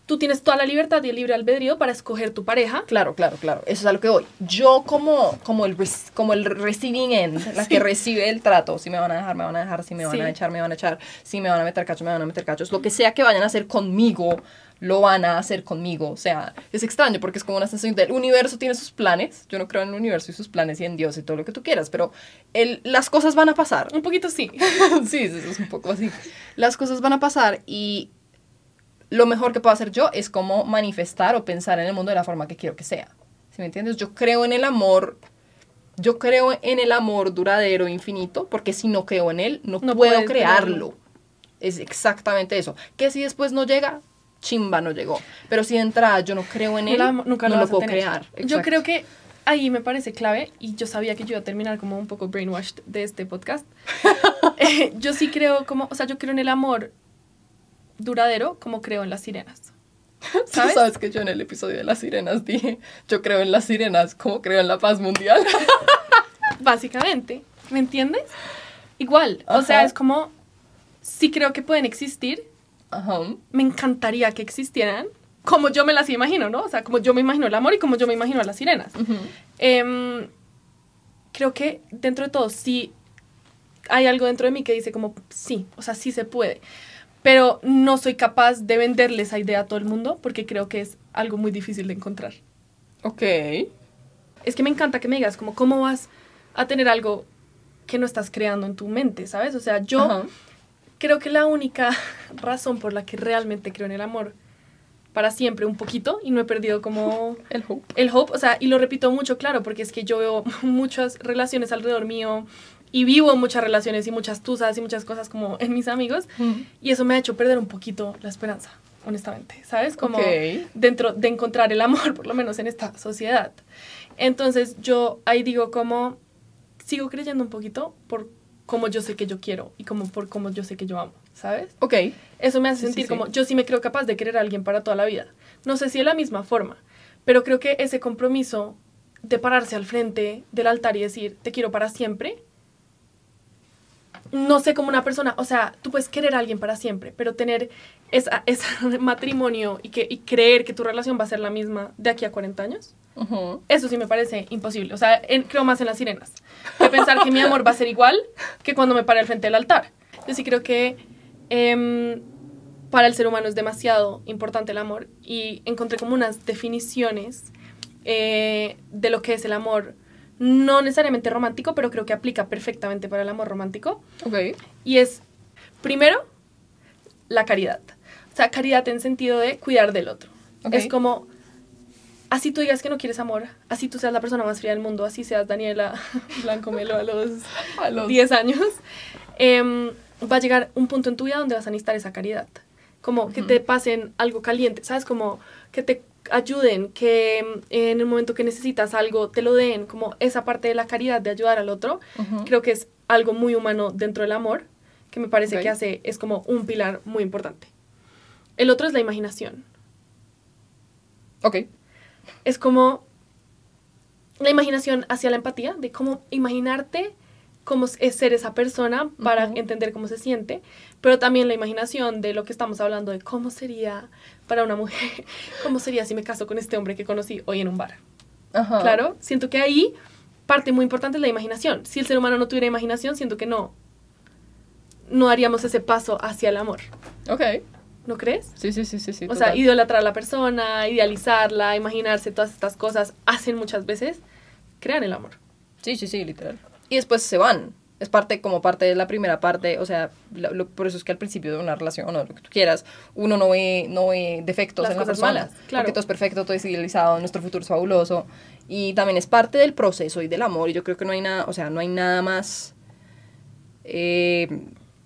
tú tienes toda la libertad y el libre albedrío para escoger tu pareja. Claro, claro, claro. Eso es a lo que voy. Yo como, como, el, como el receiving end, la que recibe el trato, si me van a dejar, me van a dejar, si me van Sí. a echar, me van a echar, si me van a meter cachos, me van a meter cachos. Lo que sea que vayan a hacer conmigo, lo van a hacer conmigo. O sea, es extraño porque es como una sensación del universo tiene sus planes. Yo no creo en el universo y sus planes y en Dios y todo lo que tú quieras, pero el, las cosas van a pasar. Un poquito sí. sí, sí, es un poco así. Las cosas van a pasar y lo mejor que puedo hacer yo es como manifestar o pensar en el mundo de la forma que quiero que sea. ¿Sí me entiendes? Yo creo en el amor. Yo creo en el amor duradero, infinito, porque si no creo en él, no, No puedo crearlo. Es exactamente eso. Que si después no llega, chimba no llegó. Pero si de entrada yo no creo en él, la- nunca no lo lo puedo crear. Yo creo que ahí me parece clave, y yo sabía que yo iba a terminar como un poco brainwashed de este podcast. Eh, yo sí creo como, o sea, yo creo en el amor duradero como creo en las sirenas. ¿Sabes? Sabes que yo en el episodio de las sirenas dije, yo creo en las sirenas como creo en la paz mundial. Básicamente, ¿me entiendes? Igual, o sea, es como, sí creo que pueden existir, Ajá. me encantaría que existieran, como yo me las imagino, ¿no? O sea, como yo me imagino el amor y como yo me imagino a las sirenas. Em, creo que dentro de todo sí hay algo dentro de mí que dice como, sí, o sea, sí se puede. Pero no soy capaz de venderle esa idea a todo el mundo porque creo que es algo muy difícil de encontrar. Ok. Es que me encanta que me digas como, ¿cómo vas a tener algo que no estás creando en tu mente, ¿sabes? O sea, yo creo que la única razón por la que realmente creo en el amor para siempre un poquito y no he perdido como el hope. El hope, o sea, y lo repito mucho, claro, porque es que yo veo muchas relaciones alrededor mío y vivo muchas relaciones y muchas tusas y muchas cosas como en mis amigos y eso me ha hecho perder un poquito la esperanza, honestamente, ¿sabes? Como dentro de encontrar el amor, por lo menos en esta sociedad. Entonces yo ahí digo como sigo creyendo un poquito por como yo sé que yo quiero y como por cómo yo sé que yo amo, ¿sabes? Ok. Eso me hace sentir como yo sí me creo capaz de querer a alguien para toda la vida. No sé si de la misma forma, pero creo que ese compromiso de pararse al frente del altar y decir, te quiero para siempre, no sé cómo una persona, o sea, tú puedes querer a alguien para siempre, pero tener ese matrimonio y, que, y creer que tu relación va a ser la misma de aquí a 40 años, eso sí me parece imposible. O sea, creo más en las sirenas. Que pensar que mi amor va a ser igual que cuando me pare al frente del altar. Yo sí creo que em, para el ser humano es demasiado importante el amor y encontré como unas definiciones eh, de lo que es el amor. No necesariamente romántico, pero creo que aplica perfectamente para el amor romántico. Ok. Y es, primero, la caridad. O sea, caridad en sentido de cuidar del otro. Es como así tú digas que no quieres amor, así tú seas la persona más fría del mundo, así seas Daniela Blanco Melo a los, a los 10 años, em, va a llegar un punto en tu vida donde vas a necesitar esa caridad. Como que te pasen algo caliente, ¿sabes? Como que te ayuden, que em, en el momento que necesitas algo te lo den, como esa parte de la caridad de ayudar al otro, creo que es algo muy humano dentro del amor, que me parece que hace, es como un pilar muy importante. El otro es la imaginación. Ok es como la imaginación hacia la empatía, de cómo imaginarte cómo es ser esa persona para entender cómo se siente, pero también la imaginación de lo que estamos hablando de cómo sería para una mujer, cómo sería si me caso con este hombre que conocí hoy en un bar. Claro, siento que ahí parte muy importante es la imaginación. Si el ser humano no tuviera imaginación, siento que no, no haríamos ese paso hacia el amor. Ok. ¿No crees? Sí, sí, sí, sí. sí o sea, idolatrar a la persona, idealizarla, imaginarse todas estas cosas, hacen muchas veces, crean el amor. Sí, sí, sí, literal. Y después se van. Es parte, como parte de la primera parte, o sea, por eso es que al principio de una relación, o no, lo que tú quieras, uno no ve, no ve defectos en la persona. Malas, claro. Porque todo es perfecto, todo es idealizado, nuestro futuro es fabuloso. Y también es parte del proceso y del amor. Y yo creo que no hay nada, o sea, no hay nada más... Eh,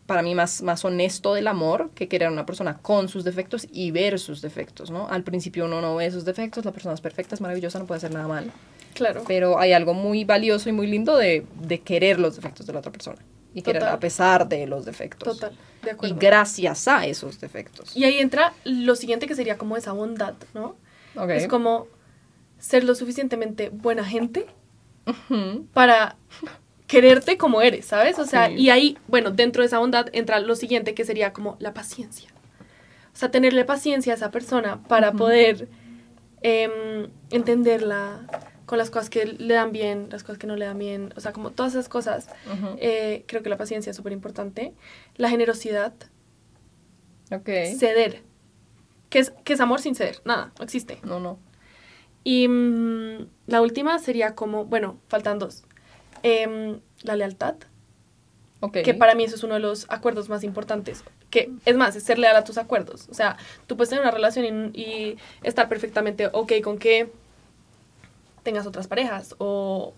para mí más, más honesto del amor que querer a una persona con sus defectos y ver sus defectos, ¿no? Al principio uno no ve sus defectos, la persona es perfecta, es maravillosa, no puede hacer nada mal. Claro. Pero hay algo muy valioso y muy lindo de, de querer los defectos de la otra persona. Y querer a pesar de los defectos. Total, de acuerdo. Y gracias a esos defectos. Y ahí entra lo siguiente que sería como esa bondad, ¿no? Es como ser lo suficientemente buena gente para quererte como eres, ¿sabes? O sea, y ahí, bueno, dentro de esa bondad entra lo siguiente que sería como la paciencia. O sea, tenerle paciencia a esa persona para poder em, entenderla con las cosas que le dan bien, las cosas que no le dan bien, o sea, como todas esas cosas. Eh, creo que la paciencia es súper importante. La generosidad. Ok. Ceder. ¿Qué es, es amor sin ceder? Nada, no existe. No, no. Y mm, la última sería como, bueno, faltan dos. Em, la lealtad. Que para mí eso es uno de los acuerdos más importantes. Que es más, es ser leal a tus acuerdos. O sea, tú puedes tener una relación y, estar perfectamente ok con que tengas otras parejas o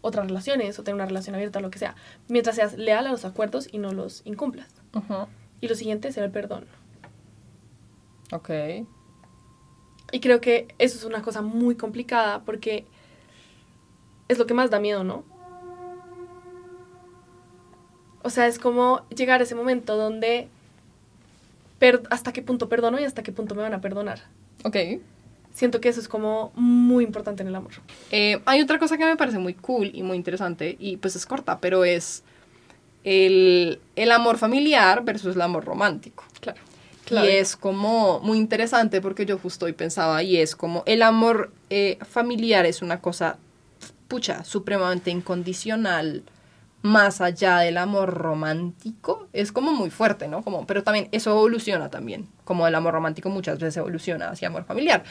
otras relaciones o tener una relación abierta o lo que sea. Mientras seas leal a los acuerdos y no los incumplas. Y lo siguiente es el perdón. Ok. Y creo que eso es una cosa muy complicada porque es lo que más da miedo, ¿no? O sea, es como llegar a ese momento donde hasta qué punto perdono y hasta qué punto me van a perdonar. Ok. Siento que eso es como muy importante en el amor. Eh, hay otra cosa que me parece muy cool y muy interesante, y pues es corta, pero es el, el amor familiar versus el amor romántico. Claro. Y es como muy interesante porque yo justo hoy pensaba, y es como el amor eh, familiar es una cosa, pucha, supremamente incondicional, más allá del amor romántico, es como muy fuerte, ¿no? Como, pero también eso evoluciona también, como el amor romántico muchas veces evoluciona hacia amor familiar,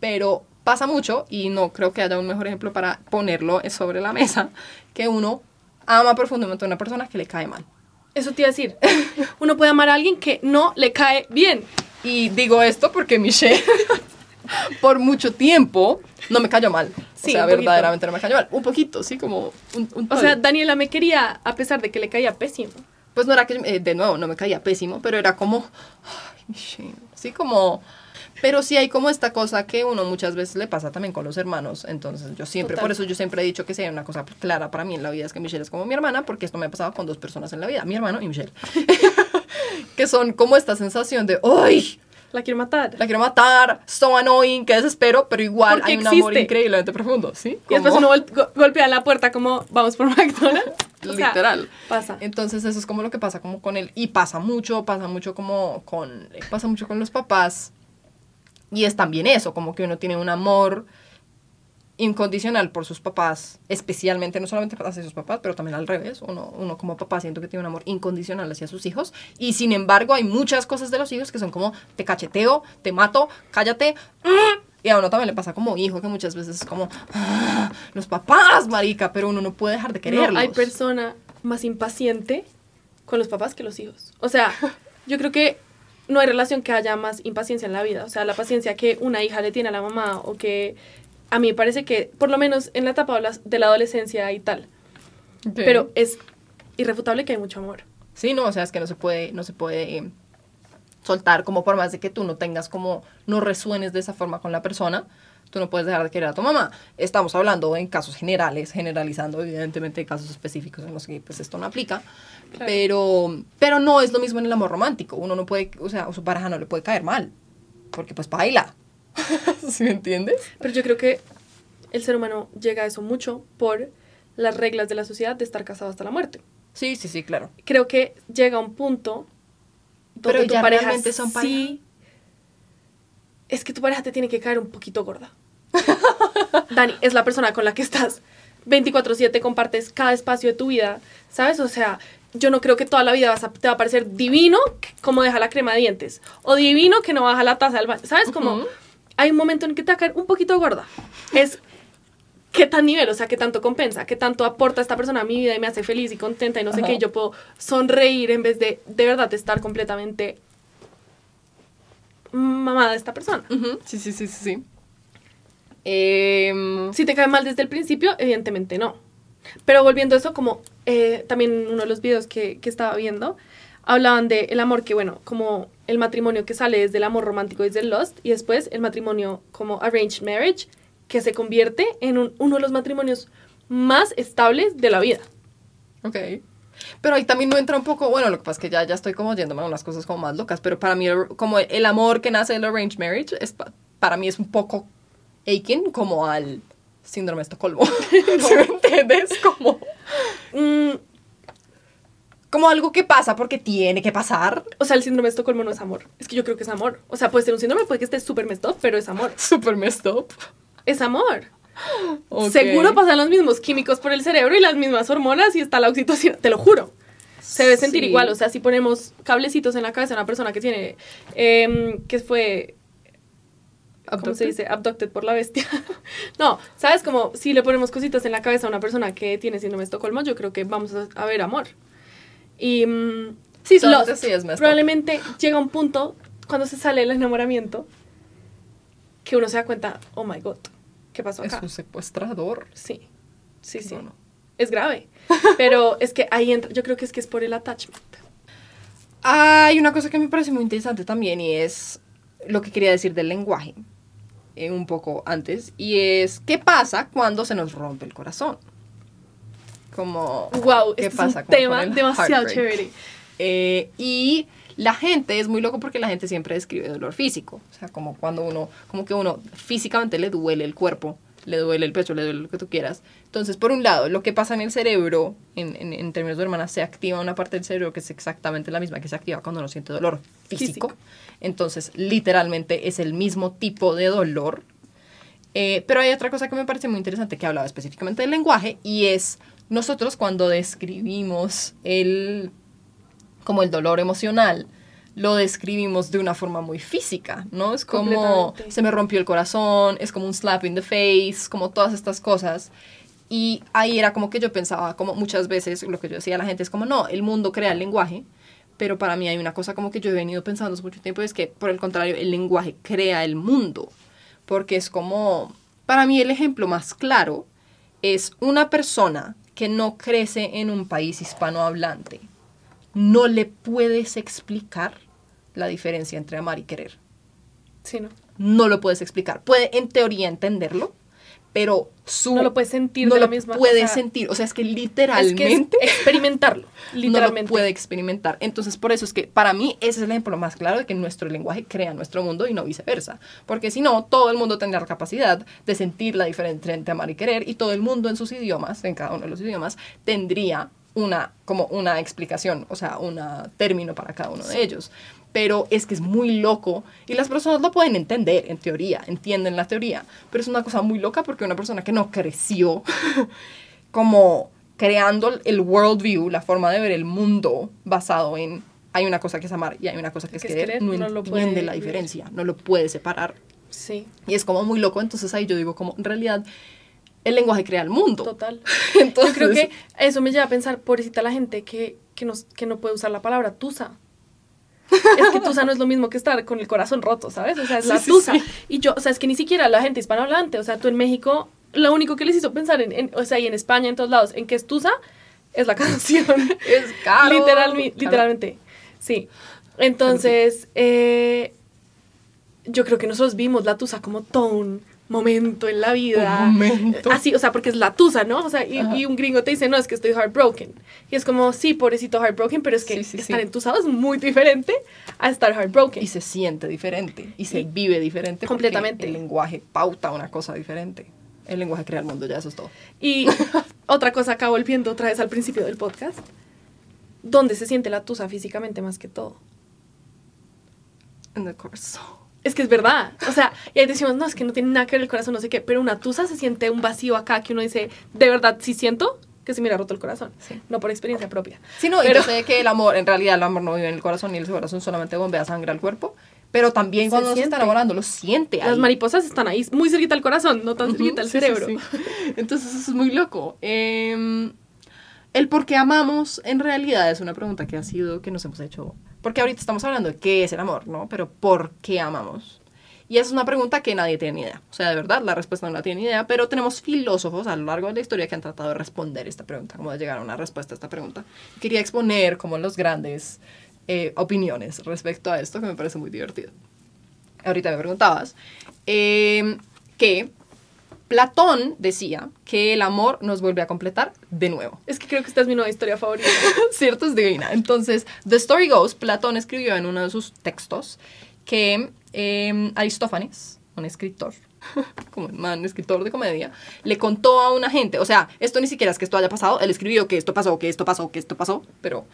pero pasa mucho, y no creo que haya un mejor ejemplo para ponerlo sobre la mesa, que uno ama profundamente a una persona que le cae mal. Eso te iba a decir. Uno puede amar a alguien que no le cae bien. Y digo esto porque Michelle, por mucho tiempo, no me cayó mal. Sí, o sea, verdaderamente no me cayó mal. Un poquito, sí, como un, un O sea. Daniela me quería a pesar de que le caía pésimo. pues no era que, eh, de nuevo, no me caía pésimo, pero era como, ay, Michelle, sí, como... Pero sí hay como esta cosa que uno muchas veces le pasa también con los hermanos. Entonces yo siempre, Total. por eso yo siempre he dicho que hay una cosa clara para mí en la vida es que Michelle es como mi hermana, porque esto me ha pasado con dos personas en la vida, mi hermano y Michelle. que son como esta sensación de, ¡ay! La quiero matar. La quiero matar, so annoying, que desespero, pero igual Porque hay un amor existe. increíblemente profundo, ¿sí? Y después uno gol- go- golpea la puerta como vamos por McDonald's. O sea, Literal. pasa. Entonces eso es como lo que pasa como con él. Y pasa mucho, pasa mucho como con... Pasa mucho con los papás. Y es también eso, como que uno tiene un amor incondicional por sus papás, especialmente no solamente hacia sus papás, pero también al revés. Uno, uno como papá siento que tiene un amor incondicional hacia sus hijos. Y sin embargo hay muchas cosas de los hijos que son como te cacheteo, te mato, cállate. mm". Y a uno también le pasa como hijo, que muchas veces es como "Ah, los papás, marica, pero uno no puede dejar de quererlos. No hay persona más impaciente con los papás que los hijos. O sea, yo creo que no hay relación que haya más impaciencia en la vida. O sea, la paciencia que una hija le tiene a la mamá o que a mí me parece que, por lo menos en la etapa de la- adolescencia y tal, pero es irrefutable que hay mucho amor. Sí, no, o sea, es que no se puede, no se puede eh, soltar como por más de que tú no tengas como, no resuenes de esa forma con la persona, tú no puedes dejar de querer a tu mamá. Estamos hablando en casos generales, generalizando evidentemente casos específicos en los que pues esto no aplica, Claro. pero, pero no es lo mismo en el amor romántico. Uno no puede, o sea, a su pareja no le puede caer mal, porque pues baila. ¿Sí me entiendes? Pero yo creo que el ser humano llega a eso mucho por las reglas de la sociedad de estar casado hasta la muerte. Sí, sí, sí, claro. Creo que llega un punto donde Pero tu ya pareja realmente son pareja. sí es que tu pareja te tiene que caer un poquito gorda. Dani, es la persona con la que estás 24/7, compartes cada espacio de tu vida, ¿sabes? O sea, yo no creo que toda la vida vas a- te va a parecer divino como deja la crema de dientes o divino que no baja la taza del baño, ¿sabes? Como. Hay un momento en que te va a caer un poquito gorda. Es qué tan nivel, o sea, qué tanto compensa, qué tanto aporta esta persona a mi vida y me hace feliz y contenta y no sé Ajá. qué, y yo puedo sonreír en vez de de verdad estar completamente mamada de esta persona. Sí, sí, sí, sí, sí. Em, Si te cae mal desde el principio, evidentemente no. Pero volviendo a eso, como eh, también uno de los videos que, que estaba viendo, hablaban de el amor que, bueno, como el matrimonio que sale desde el amor romántico, desde el Lost, y después el matrimonio como arranged marriage, que se convierte en un- uno de los matrimonios más estables de la vida. Ok. Pero ahí también no entra un poco, bueno, lo que pasa es que ya, ya estoy como yéndome a unas cosas como más locas, pero para mí el- como el amor que nace del arranged marriage es pa- para mí es un poco akin como al síndrome de Estocolmo. ¿Sí me entiendes? Como, Mm, como algo que pasa porque tiene que pasar. o sea, el síndrome de Estocolmo no es amor. Es que yo creo que es amor. O sea, puede ser un síndrome, puede que esté súper messed up, pero es amor. Super messed up. Es amor. Seguro pasan los mismos químicos por el cerebro y las mismas hormonas y está la oxitocina, te lo juro. Se debe sentir Sí. igual, o sea, si ponemos cablecitos en la cabeza de una persona que tiene, em, que fue, ¿cómo se dice? Abducted por la bestia. no, ¿sabes? Como si le ponemos cositas en la cabeza a una persona que tiene síndrome de Estocolmo, yo creo que vamos a ver amor. Y mm, Sí, Lost sí es probablemente llega un punto cuando se sale el enamoramiento que uno se da cuenta, oh my god, ¿qué pasó Es un secuestrador. Sí, sí, sí. Es grave. Pero es que ahí entra, yo creo que es que es por el attachment. Hay una cosa que me parece muy interesante también y es lo que quería decir del lenguaje eh, un poco antes y es qué pasa cuando se nos rompe el corazón. Como Wow, ¿Qué este pasa es un tema demasiado heartbreak? chévere. Eh, y La gente es muy loco porque la gente siempre describe dolor físico. O sea, como cuando uno, como que uno físicamente le duele el cuerpo, le duele el pecho, le duele lo que tú quieras. Entonces, por un lado, lo que pasa en el cerebro, en, en, en términos de hermanas, se activa una parte del cerebro que es exactamente la misma que se activa cuando uno siente dolor físico. Físico. Entonces, literalmente es el mismo tipo de dolor. Eh, pero hay otra cosa que me parece muy interesante que hablaba específicamente del lenguaje y es nosotros cuando describimos el como el dolor emocional lo describimos de una forma muy física, ¿no? Es como se me rompió el corazón, es como un slap in the face, como todas estas cosas. Y ahí era como que yo pensaba, como muchas veces lo que yo decía a la gente es como, no, el mundo crea el lenguaje, pero para mí hay una cosa como que yo he venido pensando hace mucho tiempo, es que por el contrario, el lenguaje crea el mundo, porque es como, para mí el ejemplo más claro es una persona que no crece en un país hispanohablante, no le puedes explicar la diferencia entre amar y querer Sí, ¿no? no lo puedes explicar. Puede en teoría entenderlo, pero su No lo puedes sentir no de la lo misma puede o sea, sentir, o sea, es que Es literalmente que es experimentarlo, no literalmente. lo puede experimentar. Entonces, por eso es que para mí ese es el ejemplo más claro de que nuestro lenguaje crea nuestro mundo y no viceversa. Porque si no, todo el mundo tendría la capacidad de sentir la diferencia entre amar y querer y todo el mundo en sus idiomas, en cada uno de los idiomas, tendría una como una explicación, o sea, un término para cada uno de ellos. Pero es que es muy loco y las personas lo pueden entender en teoría, entienden la teoría, pero es una cosa muy loca porque una persona que no creció como creando el worldview, la forma de ver el mundo basado en hay una cosa que es amar y hay una cosa que es, Que es querer, querer, no, no entiende puede la diferencia, no lo puede separar. Sí, Y es como muy loco, entonces ahí yo digo como en realidad el lenguaje crea el mundo. total. Entonces, Yo creo que eso me lleva a pensar, pobrecita la gente que, que, nos, que no puede usar la palabra tusa. Es que tusa no es lo mismo que estar con el corazón roto, ¿sabes? O sea, es la Sí, tusa. sí. Y yo, o sea, es que ni siquiera la gente hispanohablante, o sea, tú en México, lo único que les hizo pensar, en, en- o sea, y en España, en todos lados, en que es tusa, es la canción. es caro. Literal- Claro. literalmente. Sí. Entonces, eh, yo creo que nosotros vimos la tusa como un momento en la vida. Un momento. Así, o sea, porque es la tusa, ¿no? O sea, y, un gringo te dice, no, es que estoy heartbroken. Y es como, sí, pobrecito heartbroken, pero es que Sí, sí, estar sí. entusado es muy diferente a estar heartbroken. y se siente diferente y se Y- vive diferente Completamente. el lenguaje pauta una cosa diferente el lenguaje crea el mundo ya eso es todo Y otra cosa, acá volviendo otra vez al principio del podcast, ¿dónde se siente la tusa físicamente más que todo? en el corazón Es que es verdad. O sea, y ahí decimos, no, es que no tiene nada que ver el corazón, no sé qué. Pero una tusa se siente un vacío acá que uno dice, de verdad, sí siento que se me ha roto el corazón. Sí. No por experiencia propia. sí no y Pero- yo sé que el amor en realidad el amor no vive en el corazón y el corazón solamente bombea sangre al cuerpo pero también Se cuando se está enamorando lo siente Las mariposas están ahí, muy cerquita al corazón, no tan cerquita al sí, cerebro. sí. Entonces eso es muy loco. Eh, el por qué amamos en realidad es una pregunta que ha sido, que nos hemos hecho. Porque ahorita estamos hablando de qué es el amor, ¿no? Pero ¿por qué amamos? Y esa es una pregunta que nadie tiene ni idea. O sea, de verdad, la respuesta no la tiene ni idea, pero tenemos filósofos a lo largo de la historia que han tratado de responder esta pregunta, como de llegar a una respuesta a esta pregunta. Quería exponer como los grandes eh, opiniones respecto a esto, que me parece muy divertido ahorita me preguntabas, eh, que Platón decía que el amor nos vuelve a completar de nuevo. Es que creo que esta es mi nueva historia favorita. ¿Cierto? Es divina. Entonces, The Story Goes, Platón escribió en uno de sus textos que eh, Aristófanes, un escritor, como un man escritor de comedia, le contó a una gente, o sea, esto ni siquiera es que esto haya pasado, él escribió que esto pasó, que esto pasó, que esto pasó, pero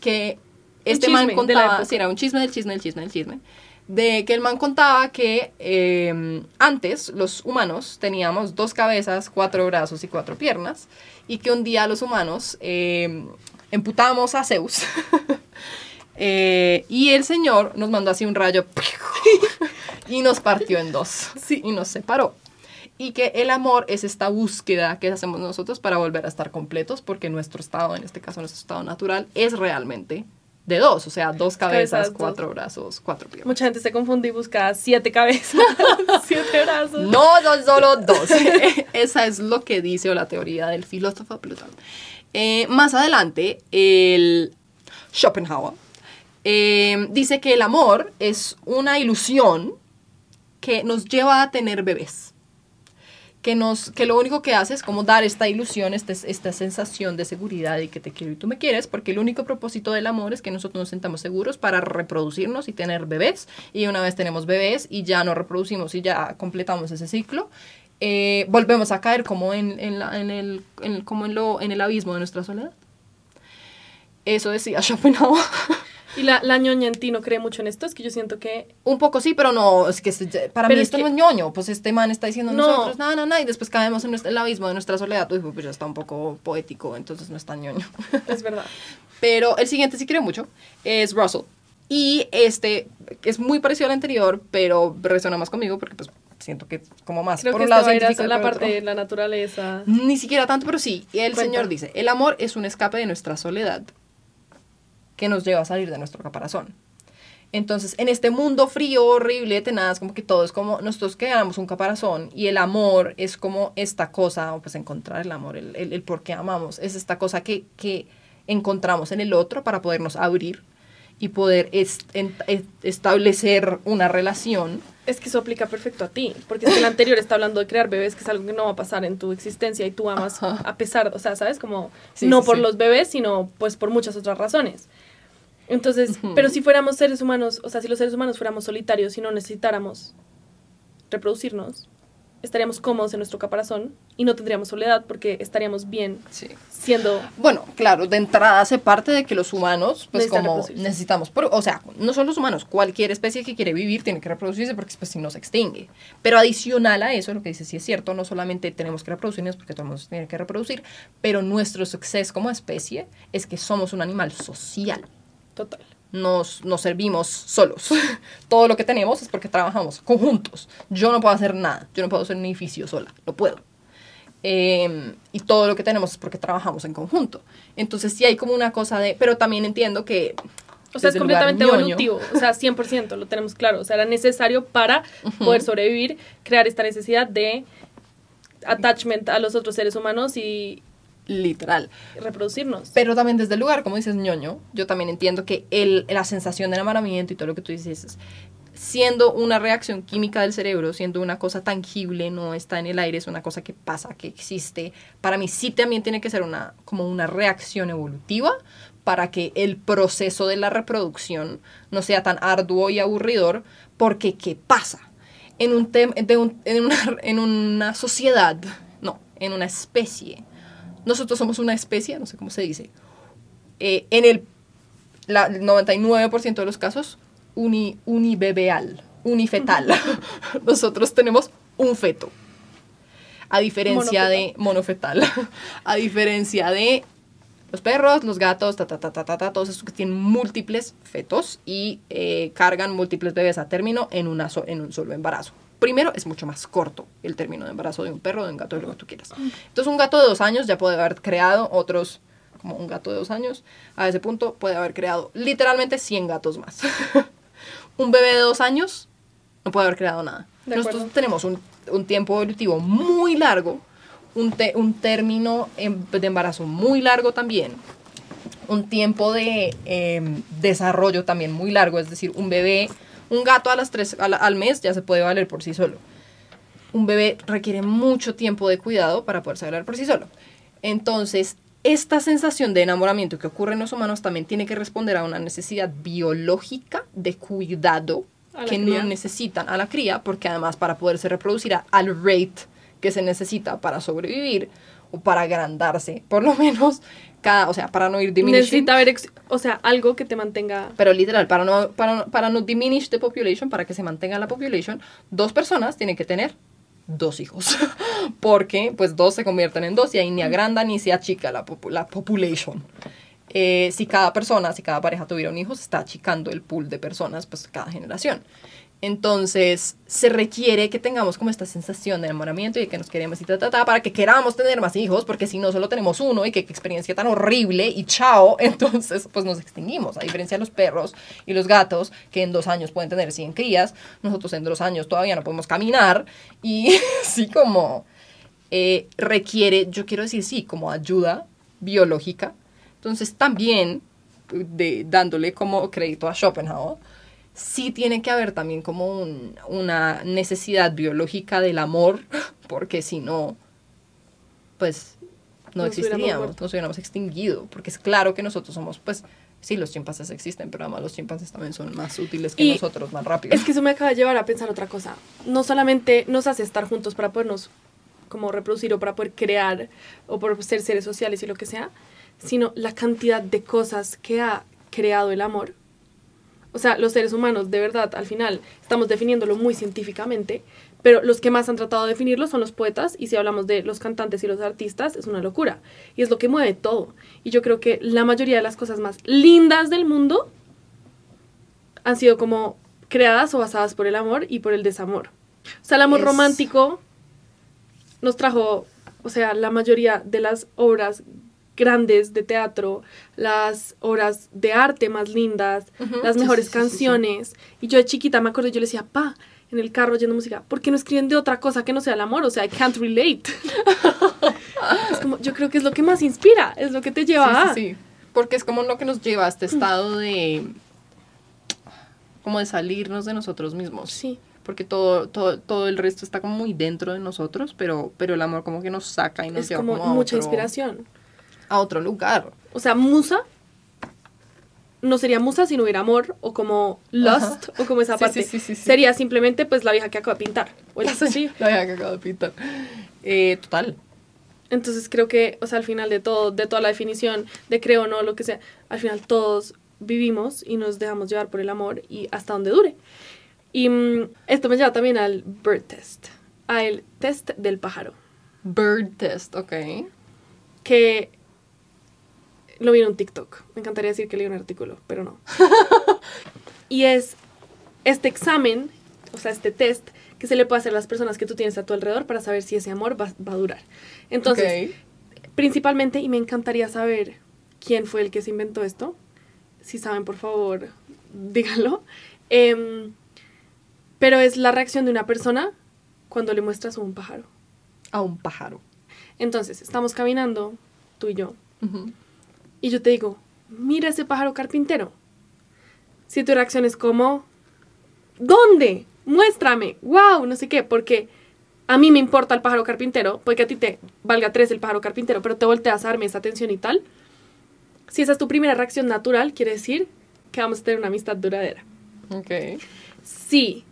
que este man contaba, sí, era un chisme del chisme del chisme del chisme, de que el man contaba que eh, antes los humanos teníamos dos cabezas, cuatro brazos y cuatro piernas, y que un día los humanos eh, emputamos a Zeus. eh, y el Señor nos mandó así un rayo y nos partió en dos Sí. y nos separó. Y que el amor es esta búsqueda que hacemos nosotros para volver a estar completos, porque nuestro estado, en este caso nuestro estado natural, es realmente de dos, o sea, dos cabezas, Cabezas, dos. cuatro brazos, cuatro piernas. Mucha gente se confunde y busca siete cabezas, siete brazos. No son solo dos. Esa es lo que dice o la teoría del filósofo Plutón. Eh, más adelante, el Schopenhauer eh, dice que el amor es una ilusión que nos lleva a tener bebés. Que, nos, que lo único que hace es como dar esta ilusión, esta, esta sensación de seguridad y que te quiero y tú me quieres, porque el único propósito del amor es que nosotros nos sentamos seguros para reproducirnos y tener bebés, y una vez tenemos bebés y ya nos reproducimos y ya completamos ese ciclo, eh, volvemos a caer como en, en, la, en, el, en, como en, lo, en el abismo de nuestra soledad. Eso decía Schopenhauer. Y la, la ñoña en ti no cree mucho en esto, es que yo siento que... Un poco sí, pero no, es que se- para Pero mí es esto que- no es ñoño, pues este man está diciendo No. nosotros, nada, nada, nada, y después caemos en el abismo de nuestra soledad, Uy, pues ya está un poco poético, entonces no es tan ñoño. Es verdad. Pero el siguiente sí creo mucho, es Russell. Y este es muy parecido al anterior, pero resuena más conmigo porque pues siento que como más Creo por que un lado va a ir científico hacia y la parte de la naturaleza. Ni siquiera tanto, pero sí. El Cuenta. Señor dice, el amor es un escape de nuestra soledad que nos lleva a salir de nuestro caparazón. Entonces, en este mundo frío, horrible, tenaz, como que todo es como nosotros creamos un caparazón y el amor es como esta cosa, o pues encontrar el amor, el, el, el por qué amamos, es esta cosa que, que encontramos en el otro para podernos abrir y poder est- en- est- establecer una relación. Es que eso aplica perfecto a ti, porque es que el anterior está hablando de crear bebés, que es algo que no va a pasar en tu existencia y tú amas Ajá. a pesar, o sea, ¿sabes? Como Sí, no sí, por sí. los bebés, sino pues por muchas otras razones. Entonces, Ujú. pero si fuéramos seres humanos, o sea, si los seres humanos fuéramos solitarios y no necesitáramos reproducirnos, estaríamos cómodos en nuestro caparazón y no tendríamos soledad porque estaríamos bien Sí. siendo Bueno, claro, de entrada hace parte de que los humanos, pues como necesitamos, pero, o sea, no son los humanos, cualquier especie que quiere vivir tiene que reproducirse porque pues, si no se extingue. Pero adicional a eso, lo que dice sí es cierto, no solamente tenemos que reproducirnos porque todo el mundo se tiene que reproducir, pero nuestro suceso como especie es que somos un animal social. Total. Nos, nos servimos solos. Todo lo que tenemos es porque trabajamos conjuntos. Yo no puedo hacer nada. Yo no puedo hacer un edificio sola. No puedo. Eh, y todo lo que tenemos es porque trabajamos en conjunto. Entonces sí hay como una cosa de... Pero también entiendo que... O sea, es completamente evolutivo, o sea, 100%, lo tenemos claro. O sea, era necesario para poder sobrevivir, crear esta necesidad de attachment a los otros seres humanos y Literal. reproducirnos. Pero también desde el lugar, como dices ñoño, yo también entiendo que el, la sensación de enamoramiento y todo lo que tú dices, es- siendo una reacción química del cerebro, siendo una cosa tangible, no está en el aire, es una cosa que pasa, que existe, para mí sí también tiene que ser una, como una reacción evolutiva para que el proceso de la reproducción no sea tan arduo y aburridor, porque ¿qué pasa? En, un tem- de un- en, una, en una sociedad, no, en una especie, nosotros somos una especie, no sé cómo se dice, eh, en el la, el 99% de los casos, uni, unibebeal, unifetal. Nosotros tenemos un feto. A diferencia de monofetal. A diferencia de los perros, los gatos, ta, ta, ta, ta, ta, ta, todos esos que tienen múltiples fetos y eh, cargan múltiples bebés a término en, una so- en un solo embarazo. Primero, es mucho más corto el término de embarazo de un perro, de un gato, de lo que tú quieras. Entonces, un gato de dos años ya puede haber creado otros, como un gato de dos años, a ese punto puede haber creado literalmente 100 gatos más. un bebé de dos años no puede haber creado nada. De Nosotros acuerdo. tenemos un, un tiempo evolutivo muy largo, un, te- un término em- de embarazo muy largo también, un tiempo de em, desarrollo también muy largo, es decir, un bebé, un gato a las tres, al, al mes ya se puede valer por sí solo. Un bebé requiere mucho tiempo de cuidado para poderse valer por sí solo. Entonces, esta sensación de enamoramiento que ocurre en los humanos también tiene que responder a una necesidad biológica de cuidado que cría. no necesitan a la cría, porque además para poderse reproducir a- al rate que se necesita para sobrevivir o para agrandarse, por lo menos, cada, o sea, para no ir diminishing. Necesita haber, o sea, algo que te mantenga... Pero literal, para no, para, para no diminish the population, para que se mantenga la population, dos personas tienen que tener dos hijos. Porque, pues, dos se convierten en dos y ahí ni agranda ni se achica la, la population. Eh, si cada persona, si cada pareja tuviera un hijo, se está achicando el pool de personas, pues, cada generación. Entonces, se requiere que tengamos como esta sensación de enamoramiento y de que nos queremos y ta, ta, ta, para que queramos tener más hijos, porque si no solo tenemos uno y que experiencia tan horrible y chao, entonces pues nos extinguimos. A diferencia de los perros y los gatos, que en dos años pueden tener 100 crías, nosotros en dos años todavía no podemos caminar y sí como eh, requiere, yo quiero decir sí, como ayuda biológica. Entonces también, de, dándole como crédito a Schopenhauer, sí tiene que haber también como un- una necesidad biológica del amor, porque si no, pues no Nos existiríamos, nos hubiéramos extinguido, porque es claro que nosotros somos, pues, sí, los chimpancés existen, pero además los chimpancés también son más útiles que Y nosotros, más rápidos. Es que eso me acaba de llevar a pensar otra cosa. No solamente nos hace estar juntos para podernos como reproducir o para poder crear o por ser seres sociales y lo que sea, sino la cantidad de cosas que ha creado el amor. O sea, los seres humanos, de verdad, al final estamos definiéndolo muy científicamente, pero los que más han tratado de definirlo son los poetas y si hablamos de los cantantes y los artistas, es una locura. Y es lo que mueve todo. Y yo creo que la mayoría de las cosas más lindas del mundo han sido como creadas o basadas por el amor y por el desamor. O sea, el amor Es- romántico nos trajo, o sea, la mayoría de las obras grandes de teatro, las obras de arte más lindas, las mejores sí, sí, sí, sí. canciones. Y yo de chiquita me acuerdo, yo le decía, pa, en el carro oyendo música, ¿por qué no escriben de otra cosa que no sea el amor? O sea, I can't relate. es como, yo creo que es lo que más inspira, es lo que te lleva a... Sí. Porque es como lo que nos lleva a este estado de. como de salirnos de nosotros mismos. Sí. Porque todo, todo, todo el resto está como muy dentro de nosotros, pero, pero el amor como que nos saca y nos Es lleva como como a mucha otro- inspiración. A otro lugar. O sea, musa no sería musa si no hubiera amor o como lust o como esa Sí, parte. sí, sí. Sería simplemente pues la vieja que acaba de pintar. O el- sí. La vieja que acabo de pintar. Eh, total. Entonces creo que, o sea, al final de todo, de toda la definición de creo o no, lo que sea, al final todos vivimos y nos dejamos llevar por el amor y hasta donde dure. Y mm, esto me lleva también al bird test, al test del pájaro, Bird test, ok. que lo vi en un TikTok. Me encantaría decir que leí un artículo, pero no. y es este examen, o sea, este test que se le puede hacer a las personas que tú tienes a tu alrededor para saber si ese amor va, va a durar. Entonces, principalmente, y me encantaría saber quién fue el que se inventó esto. Si saben, por favor, díganlo. Em, pero es la reacción de una persona cuando le muestras un pájaro. a un pájaro. Entonces, estamos caminando, tú y yo. Y yo te digo, mira ese pájaro carpintero. Si tu reacción es como, ¿dónde? Muéstrame, wow, no sé qué, porque a mí me importa el pájaro carpintero, porque a ti te valga tres el pájaro carpintero, pero te volteas a darme esa atención y tal. Si esa es tu primera reacción natural, quiere decir que vamos a tener una amistad duradera. Ok. Si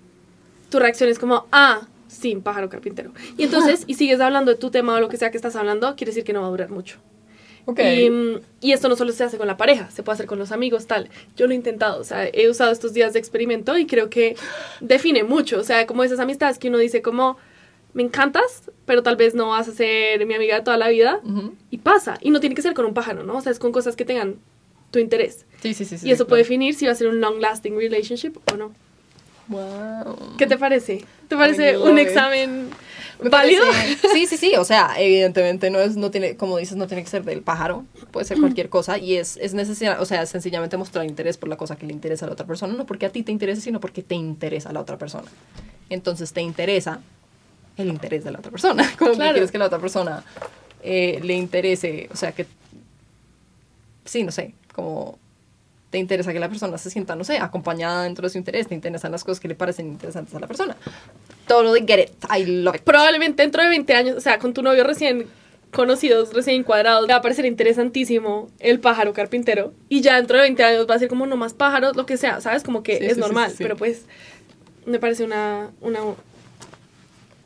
tu reacción es como, ah, sí, pájaro carpintero. Y entonces, y sigues hablando de tu tema o lo que sea que estás hablando, quiere decir que no va a durar mucho. Ok. Y, mm, y esto no solo se hace con la pareja, se puede hacer con los amigos, tal. Yo lo he intentado, o sea, he usado estos días de experimento y creo que define mucho, o sea, como esas amistades que uno dice como, me encantas, pero tal vez no vas a ser mi amiga de toda la vida. Y pasa, y no tiene que ser con un pájaro, ¿no? O sea, es con cosas que tengan tu interés. Sí, sí, sí. sí y eso claro. puede definir si va a ser un long lasting relationship o no. Wow. ¿Qué te parece? ¿Te parece un love it. Válido? parece- Sí, sí, sí. O sea, evidentemente no es, no tiene, como dices, no tiene que ser del pájaro. Puede ser cualquier cosa. Y es, es necesario, o sea, sencillamente mostrar interés por la cosa que le interesa a la otra persona. No porque a ti te interese, sino porque te interesa a la otra persona. Entonces te interesa el interés de la otra persona. Como que Claro. quieres que la otra persona eh, le interese, o sea, que. Sí, no sé, como te interesa que la persona se sienta, no sé, acompañada dentro de su interés, te interesan las cosas que le parecen interesantes a la persona. Totally get it. I love it. Probablemente dentro de 20 años, o sea, con tu novio recién conocidos, recién cuadrados, le va a parecer interesantísimo el pájaro carpintero. Y ya dentro de 20 años va a ser como no más pájaros, lo que sea, ¿sabes? Como que Sí, es sí, normal, sí. pero pues me parece una, una...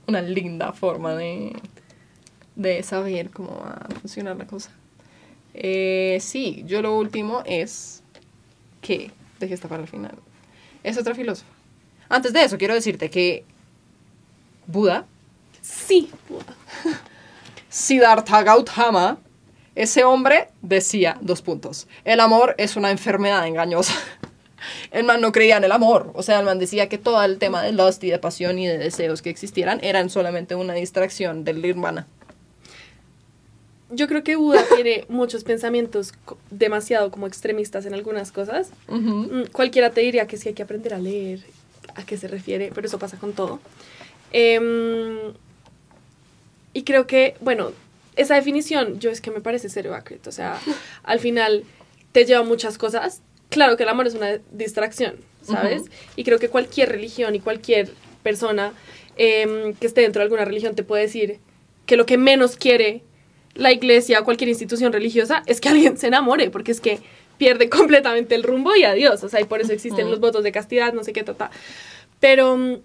Una linda forma de, de saber cómo va a funcionar la cosa. Eh, sí, yo lo último es que, dejé esta para el final, es otra filósofa. Antes de eso, quiero decirte que Buda, Sí. Siddhartha Gautama, ese hombre decía, dos puntos, el amor es una enfermedad engañosa. El man no creía en el amor, o sea, el man decía que todo el tema de lust y de pasión y de deseos que existieran eran solamente una distracción del nirvana. Yo creo que Buda tiene muchos pensamientos demasiado como extremistas en algunas cosas. Ujú. Mm, Cualquiera te diría que sí hay que aprender a leer a qué se refiere, pero eso pasa con todo. Em, y creo que, bueno, esa definición yo es que me parece accurate. O sea, al final te lleva muchas cosas claro que el amor es una distracción, ¿sabes? Y creo que cualquier religión y cualquier persona em, que esté dentro de alguna religión te puede decir que lo que menos quiere la iglesia o cualquier institución religiosa es que alguien se enamore, porque es que pierde completamente el rumbo y adiós. O sea, y por eso existen los votos de castidad, no sé qué, ta, Pero mm,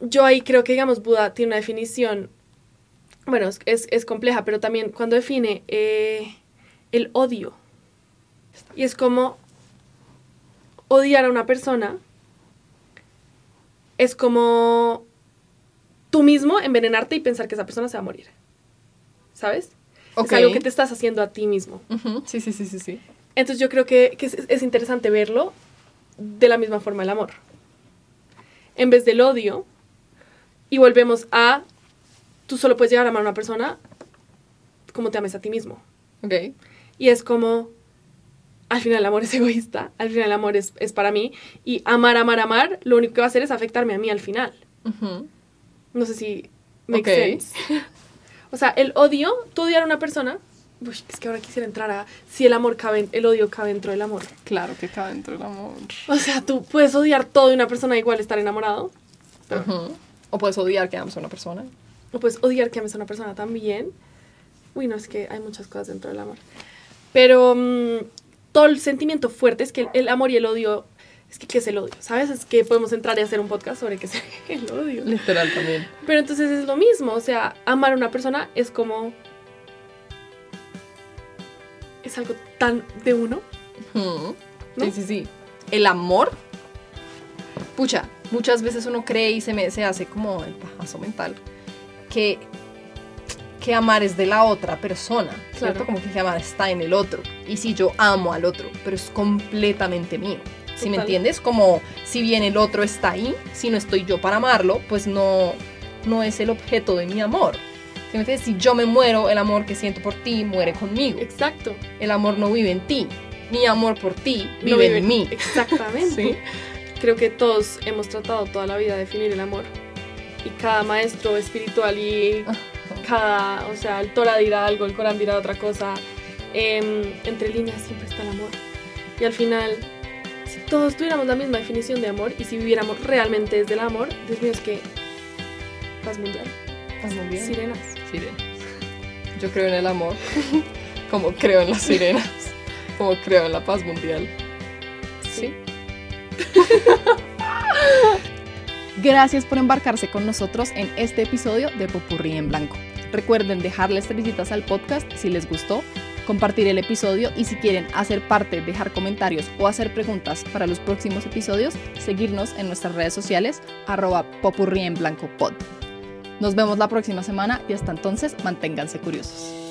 yo ahí creo que, digamos, Buda tiene una definición, bueno, es, es compleja, pero también cuando define eh, el odio. Y es como odiar a una persona, es como tú mismo envenenarte y pensar que esa persona se va a morir. ¿Sabes? Es algo que te estás haciendo a ti mismo. Sí, sí, sí, sí, sí. Entonces yo creo que, es, interesante verlo de la misma forma el amor. En vez del odio, y volvemos a, tú solo puedes llegar a amar a una persona como te ames a ti mismo. Ok. Y es como, al final el amor es egoísta, al final el amor es, para mí, y amar, amar, amar, lo único que va a hacer es afectarme a mí al final. No sé si me sense. O sea, el odio, tú odiar a una persona, uy, es que ahora quisiera entrar a si el amor cabe, el odio cabe dentro del amor. Claro que cabe dentro del amor. O sea, tú puedes odiar todo de una persona igual estar enamorado. O puedes odiar que ames a una persona. O puedes odiar que ames a una persona también. Uy, no, es que hay muchas cosas dentro del amor. Pero mm, todo el sentimiento fuerte es que el amor y el odio es que qué es el odio, ¿sabes? Es que podemos entrar y hacer un podcast sobre qué es el odio. Literal también. Pero entonces es lo mismo, o sea, amar a una persona es como... Es algo tan de uno. Sí, sí, sí. El amor, pucha, muchas veces uno cree y se, me, se hace como el pajazo mental que, que amar es de la otra persona, ¿cierto? Como que amar está en el otro. Y si yo amo al otro, pero es completamente mío. Si me entiendes? Como si bien el otro está ahí, si no estoy yo para amarlo, pues no, no es el objeto de mi amor. ¿Sí me entiendes? Si yo me muero, el amor que siento por ti muere conmigo. Exacto. El amor no vive en ti. Mi amor por ti vive, en mí. Exactamente. Creo que todos hemos tratado toda la vida de definir el amor. Y cada maestro espiritual y cada, o sea, el Torah dirá algo, el Corán dirá otra cosa. Em, entre líneas siempre está el amor. Y al final todos tuviéramos la misma definición de amor y si viviéramos realmente desde el amor, Dios mío, es que paz mundial. Paz mundial. Sirenas. Sirenas. Yo creo en el amor, como creo en las sirenas, como creo en la paz mundial. Sí. Gracias por embarcarse con nosotros en este episodio de Popurrí en Blanco. Recuerden dejarles visitas al podcast si les gustó compartir el episodio y si quieren hacer parte, dejar comentarios o hacer preguntas para los próximos episodios, seguirnos en nuestras redes sociales arroba. Nos vemos la próxima semana y hasta entonces manténganse curiosos.